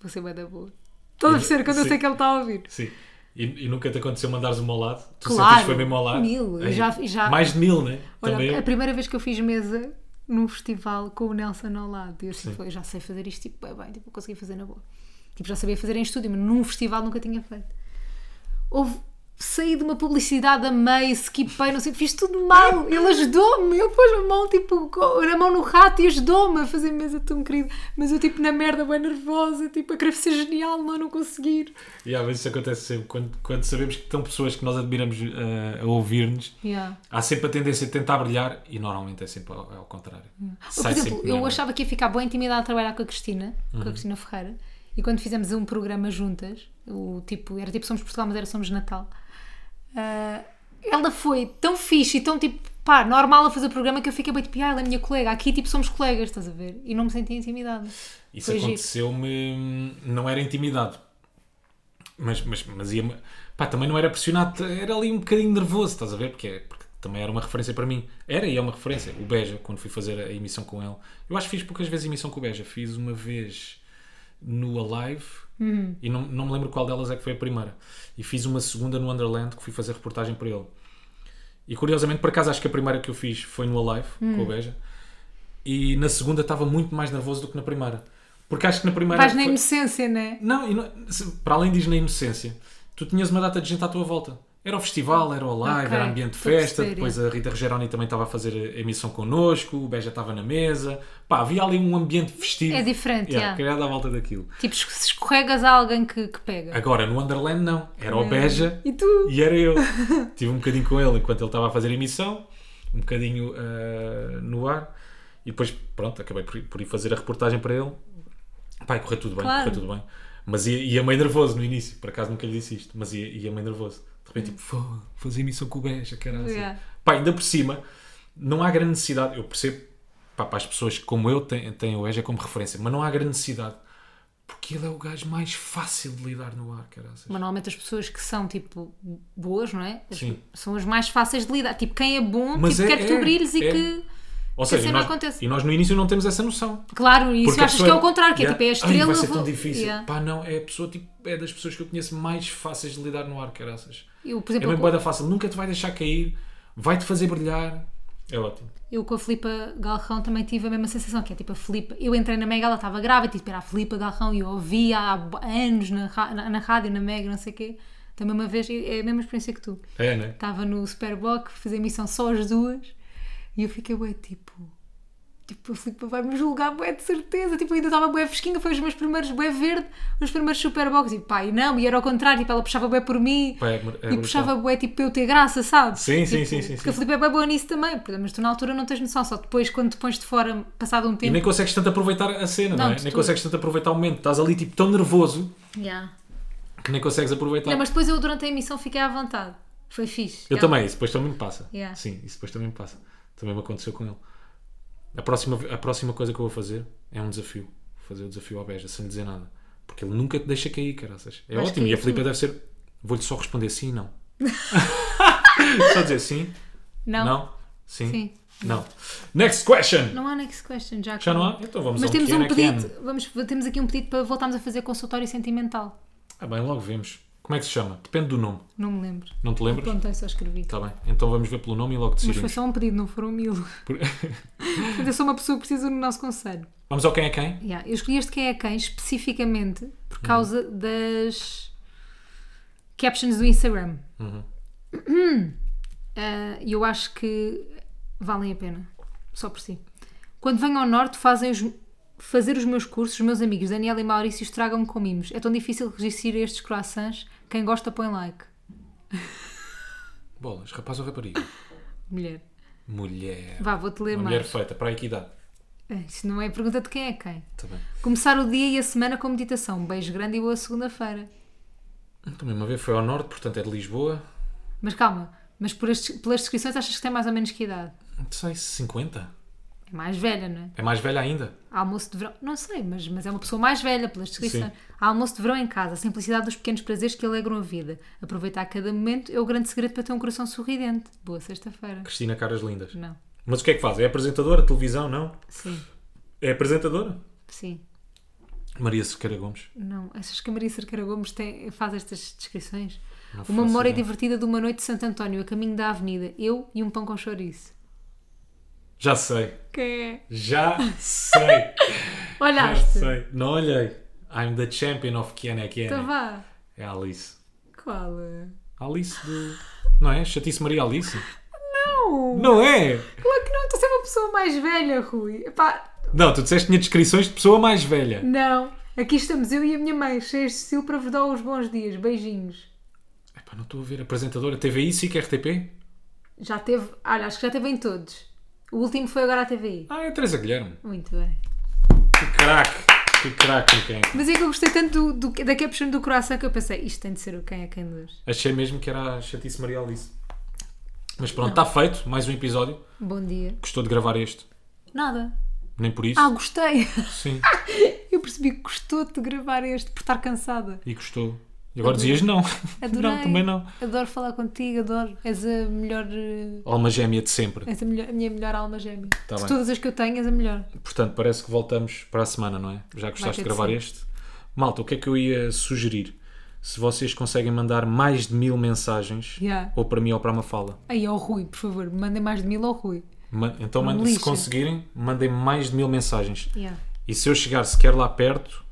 vou ser bem da boa. Estás a perceber quando eu sim. sei que ele está a ouvir. Sim. E, e nunca te aconteceu mandares uma ao lado? Tu Claro, sentes foi mesmo ao lado? mil. Já- já- Mais de mil, né? Olha, Também eu. a primeira vez que eu fiz mesa num festival com o Nelson ao lado, eu assim, Sim. foi, já sei fazer isto, tipo, bem, bem, tipo, eu consegui fazer na boa. Tipo, já sabia fazer em estúdio, mas num festival nunca tinha feito. Houve, saí de uma publicidade a meio, skipei, não sei, fiz tudo mal. Ele ajudou-me, ele pôs a mão, tipo, a mão no rato e ajudou-me a fazer mesa tão querido. Mas eu, tipo, na merda, bem nervosa, tipo, a querer ser genial, não a não conseguir. E às vezes isso acontece sempre. Quando, quando sabemos que estão pessoas que nós admiramos eh, a ouvir-nos, Yeah. há sempre a tendência de tentar brilhar e normalmente é sempre ao, ao contrário. Por Sai exemplo, sempre eu achava que ia ficar boa intimidade a trabalhar com a Cristina, Uhum. com a Cristina Ferreira, e quando fizemos um programa juntas, o tipo, era tipo Somos Portugal, mas era Somos Natal, ah, ela foi tão fixe e tão tipo, pá, normal a fazer o programa que eu fiquei bem tipo, ah, ela é minha colega, aqui tipo somos colegas, estás a ver? E não me senti intimidada. Isso aconteceu-me, não era intimidado, mas, mas, mas ia pá, também não era pressionado, era ali um bocadinho nervoso, estás a ver? Porque, é- porque também era uma referência para mim. Era e é uma referência. O Beja, quando fui fazer a emissão com ele, eu acho que fiz poucas vezes emissão com o Beja. Fiz uma vez no Alive Hum. e não, não me lembro qual delas é que foi a primeira. E fiz uma segunda no Underland que fui fazer reportagem para ele. E curiosamente, por acaso, acho que a primeira que eu fiz foi no Alive Hum. com o Beja. E na segunda estava muito mais nervoso do que na primeira. Porque acho que na primeira. Vais na foi- inocência, né? não, e não- para além disso, na inocência, tu tinhas uma data de gente à tua volta. Era o festival, era o live, Ok, era ambiente de festa. Depois a Rita Rogeroni também estava a fazer a emissão connosco, o Beja estava na mesa. Pá, havia ali um ambiente festivo. É diferente, yeah, yeah. criado à volta daquilo. Tipo, se escorregas a alguém que, que pega. Agora, no Underland, não. Era o Beja E tu? e era eu. Tive um bocadinho com ele enquanto ele estava a fazer a emissão, um bocadinho ah, no ar. E depois, pronto, acabei por, por ir fazer a reportagem para ele. Pai, correu tudo bem, Claro. correu tudo bem. Mas ia, ia meio nervoso no início, por acaso nunca lhe disse isto, mas ia, ia meio nervoso. De repente, tipo, "Fogo, fazer emissão com o Beja, caralho. Yeah. Pá, ainda por cima, não há grande necessidade, eu percebo, pá, para as pessoas que como eu têm, têm o Beja como referência, mas não há grande necessidade, porque ele é o gajo mais fácil de lidar no ar, caralho. Mas normalmente as pessoas que são, tipo, boas, não é? As- Sim. São as mais fáceis de lidar. Tipo, quem é bom, Mas tipo, é- quer que tu é, brilhes e é. que... Ou Que seja, cena nós, aconteça. e nós no início não temos essa noção. Claro, e isso achas que é o contrário, que é Yeah. tipo, é a estrela. Ai, vai ser tão difícil. Yeah. Pá, não, é a pessoa, tipo, é das pessoas que eu conheço mais fáceis de lidar no ar, caraças. Eu, por É exemplo, mesmo boeda fácil, nunca te vai deixar cair, vai-te fazer brilhar. É ótimo. Eu com a Filipa Galrão também tive a mesma sensação, que é tipo a Filipa. Eu entrei na Mega, ela estava grávida, tipo, era a Filipa Galrão e eu ouvia há anos na, na, na rádio, na Mega, não sei o quê. Também uma vez, é a mesma experiência que tu. É, né? Estava no Superboc, fiz a emissão só as duas e eu fiquei, ué, tipo. Tipo, a Filipa vai-me julgar, bué, de certeza. Tipo, ainda estava bué fresquinha, foi os meus primeiros bué verde, os primeiros Superbocs. E pá, e não, e era ao contrário, tipo, ela puxava bué por mim Pá, é- é e brutal. puxava bué, tipo, para eu ter graça, sabe? Sim, sim, Tipo, sim, sim, Porque a sim. Filipe é bem boa nisso também, mas tu na altura não tens noção, só depois quando te pões de fora, passado um E tempo. nem consegues tanto aproveitar a cena, não, Não, é? Nem todo. consegues tanto aproveitar o momento. Estás ali, tipo, tão nervoso Yeah. que nem consegues aproveitar. Não, mas depois eu durante a emissão fiquei à vontade. Foi fixe. Eu Yeah. também, isso depois também me passa. Yeah. Sim, isso depois também me passa. Também me aconteceu com ele. A próxima, a próxima coisa que eu vou fazer é um desafio. Vou fazer o desafio ao Beja, sem lhe dizer nada. Porque ele nunca te deixa cair, caraças. É Vais ótimo. E a Filipe tu. deve ser. Vou-lhe só responder sim e não. só dizer sim, Não. não, sim, Sim. não. Next question! Não há next question, já. Já não há? Então vamos Mas ao temos é, um é. pedido, vamos, temos aqui um pedido para voltarmos a fazer consultório sentimental. Ah, bem, logo vemos. Como é que se chama? Depende do nome. Não me lembro. Não te lembras? Apontei, só escrevi. Está bem. Então vamos ver pelo nome e logo Mas foi decidimos. só um pedido, não foram mil. Por- Portanto, eu sou uma pessoa que precisa do nosso conselho. Vamos ao quem é quem? Yeah, Eu escolhi este quem é quem especificamente Uhum. por causa das captions do Instagram. Uhum. Ah, E eu acho que valem a pena, só por si. Quando venho ao Norte, fazem os- fazer os meus cursos, os meus amigos Daniela e Maurício estragam-me com mimos. É tão difícil resistir a estes croissants. Quem gosta, põe like. Bolas, rapaz ou rapariga? Mulher. Mulher. Vá, vou-te ler Uma mulher mais. feita. Para aí que idade? É, Isto não é pergunta de quem é quem. Está bem. Começar o dia e a semana com meditação. Um beijo grande e boa segunda-feira. Também uma vez foi ao norte, portanto é de Lisboa. Mas calma, mas por as- pelas descrições achas que tem mais ou menos que idade? Não sei, 50? É mais velha, não é? É mais velha ainda? Almoço de verão, não sei, mas, mas é uma pessoa mais velha pelas descrições. Sim. Almoço de verão em casa, a simplicidade dos pequenos prazeres que alegram a vida. Aproveitar cada momento é o grande segredo para ter um coração sorridente. Boa sexta-feira. Cristina Caras Lindas. Não. Mas o que é que faz? É apresentadora? Televisão? Não? Sim, É apresentadora? sim. Maria Sequeira Gomes. Não. Achas que a Maria Cerqueira Gomes tem, faz estas descrições? Não Uma memória ideia. divertida de uma noite de Santo António, a caminho da avenida. Eu e um pão com chouriço. Já sei. Quem é? Já sei. Já Olhaste? sei. Não olhei. I'm the champion of Kiana Kiana. Então vá. É a Alice. Qual? é? Alice do. Não é? Chatice Maria Alice? Não! Não é? Claro que não, estou a ser uma pessoa mais velha, Rui. Epá, Não, tu disseste que tinha descrições de pessoa mais velha. não. Aqui estamos eu e a minha mãe, cheias de estilo para vos dar os bons dias. Beijinhos. Epá, não estou a ver. Apresentadora TVI, SIC, RTP? Já teve, olha, acho que já teve em todos. O último foi agora à TVI. Ah, é a Teresa Guilherme. Muito bem. Que craque. Que craque no quem. Mas é que eu gostei tanto do, do, da caption do coração que eu pensei, isto tem de ser o quem é quem hoje. Achei mesmo que era a Chatice Maria Alice. Mas pronto, está feito. Mais um episódio. Bom dia. Gostou de gravar este? Nada. Nem por isso. Ah, gostei. Sim. Eu percebi que gostou de gravar este por estar cansada. E gostou. E agora dizias não. Adorei. Não, também não. Adoro falar contigo, adoro. És a melhor. eh, Alma gêmea de sempre. És a, melhor, a minha melhor alma gêmea. Tá de bem. todas as que eu tenho, és a melhor. Portanto, parece que voltamos para a semana, não é? Já gostaste de de gravar ser. este? Malta, o que é que eu ia sugerir? Se vocês conseguem mandar mais de mil mensagens, Yeah. ou para mim ou para a Mafala, Aí ao Rui, por favor, mandem mais de mil ao Rui. Então se conseguirem, mandem mais de mil mensagens. Yeah. E se eu chegar sequer lá perto,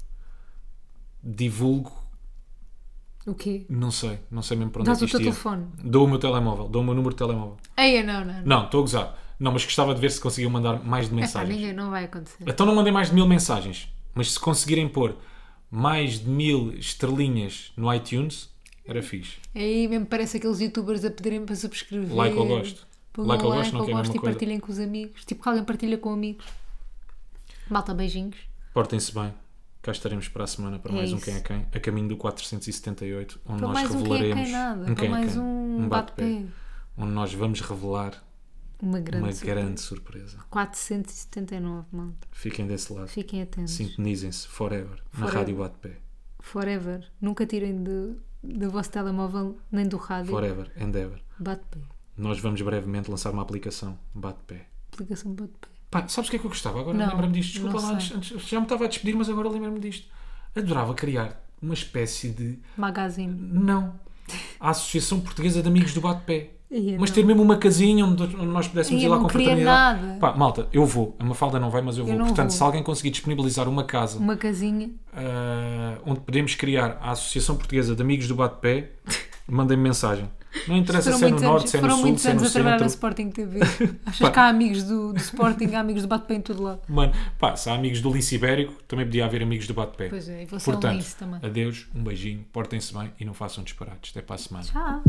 divulgo, O quê? não sei, não sei mesmo para onde Dás é que o isto teu ia. telefone. Dou o meu telemóvel, dou o meu número de telemóvel. Aí, não, não. não. Não, estou a gozar. Não, mas gostava de ver se conseguiam mandar mais de mensagens. ninguém, não vai acontecer. Então não mandem mais de mil mensagens. Mas se conseguirem pôr mais de mil estrelinhas no iTunes, era fixe. Aí mesmo parece aqueles youtubers a pedirem para subscrever. Like ou gosto. Like ou like gosto não ou quer a gosto mesma e coisa. partilhem com os amigos. Tipo que alguém partilha com amigos. Malta, beijinhos. Portem-se bem. Cá estaremos para a semana para É mais um isso. Quem é Quem, a caminho do 478, onde Para nós mais um quem é revelaremos. quem nada. um quem é mais quem. um bate-pé. Onde nós vamos revelar Uma grande uma surpresa. grande surpresa. 479, malta. Fiquem desse lado. Fiquem atentos. Sintonizem-se forever, na Forever. Rádio Bate-Pé. Forever. Nunca tirem de, do vosso telemóvel nem do rádio. Forever and ever. Bate-pé. Nós vamos brevemente lançar uma aplicação Bate-Pé. Aplicação bate-pé. Sabes o que é que eu gostava? Agora Não, lembra-me disto. Desculpa lá, antes, antes- já me estava a despedir, mas agora lembra-me disto. Adorava criar uma espécie de. Magazine. Não. A Associação Portuguesa de Amigos do Bate-Pé. Mas não. ter mesmo uma casinha onde onde nós pudéssemos Ia, ir lá com fraternidade. Pá, malta, eu vou. A Mafalda não vai, mas eu vou. Portanto, vou. se alguém conseguir disponibilizar uma casa Uma casinha. ah, onde podemos criar a Associação Portuguesa de Amigos do Bate-Pé, mandem-me mensagem. Não interessa ser é no norte, se é no é sul, muitos é anos a trabalhar na Sporting TV. Achas que há amigos do, do Sporting, há amigos do bate-pé em todo lado. Mano, pá, se há amigos do lince ibérico, também podia haver amigos do bate-pé. Pois é, e você Portanto, é um lince também. adeus, um beijinho, portem-se bem e não façam disparates. Até para a semana. Tchau.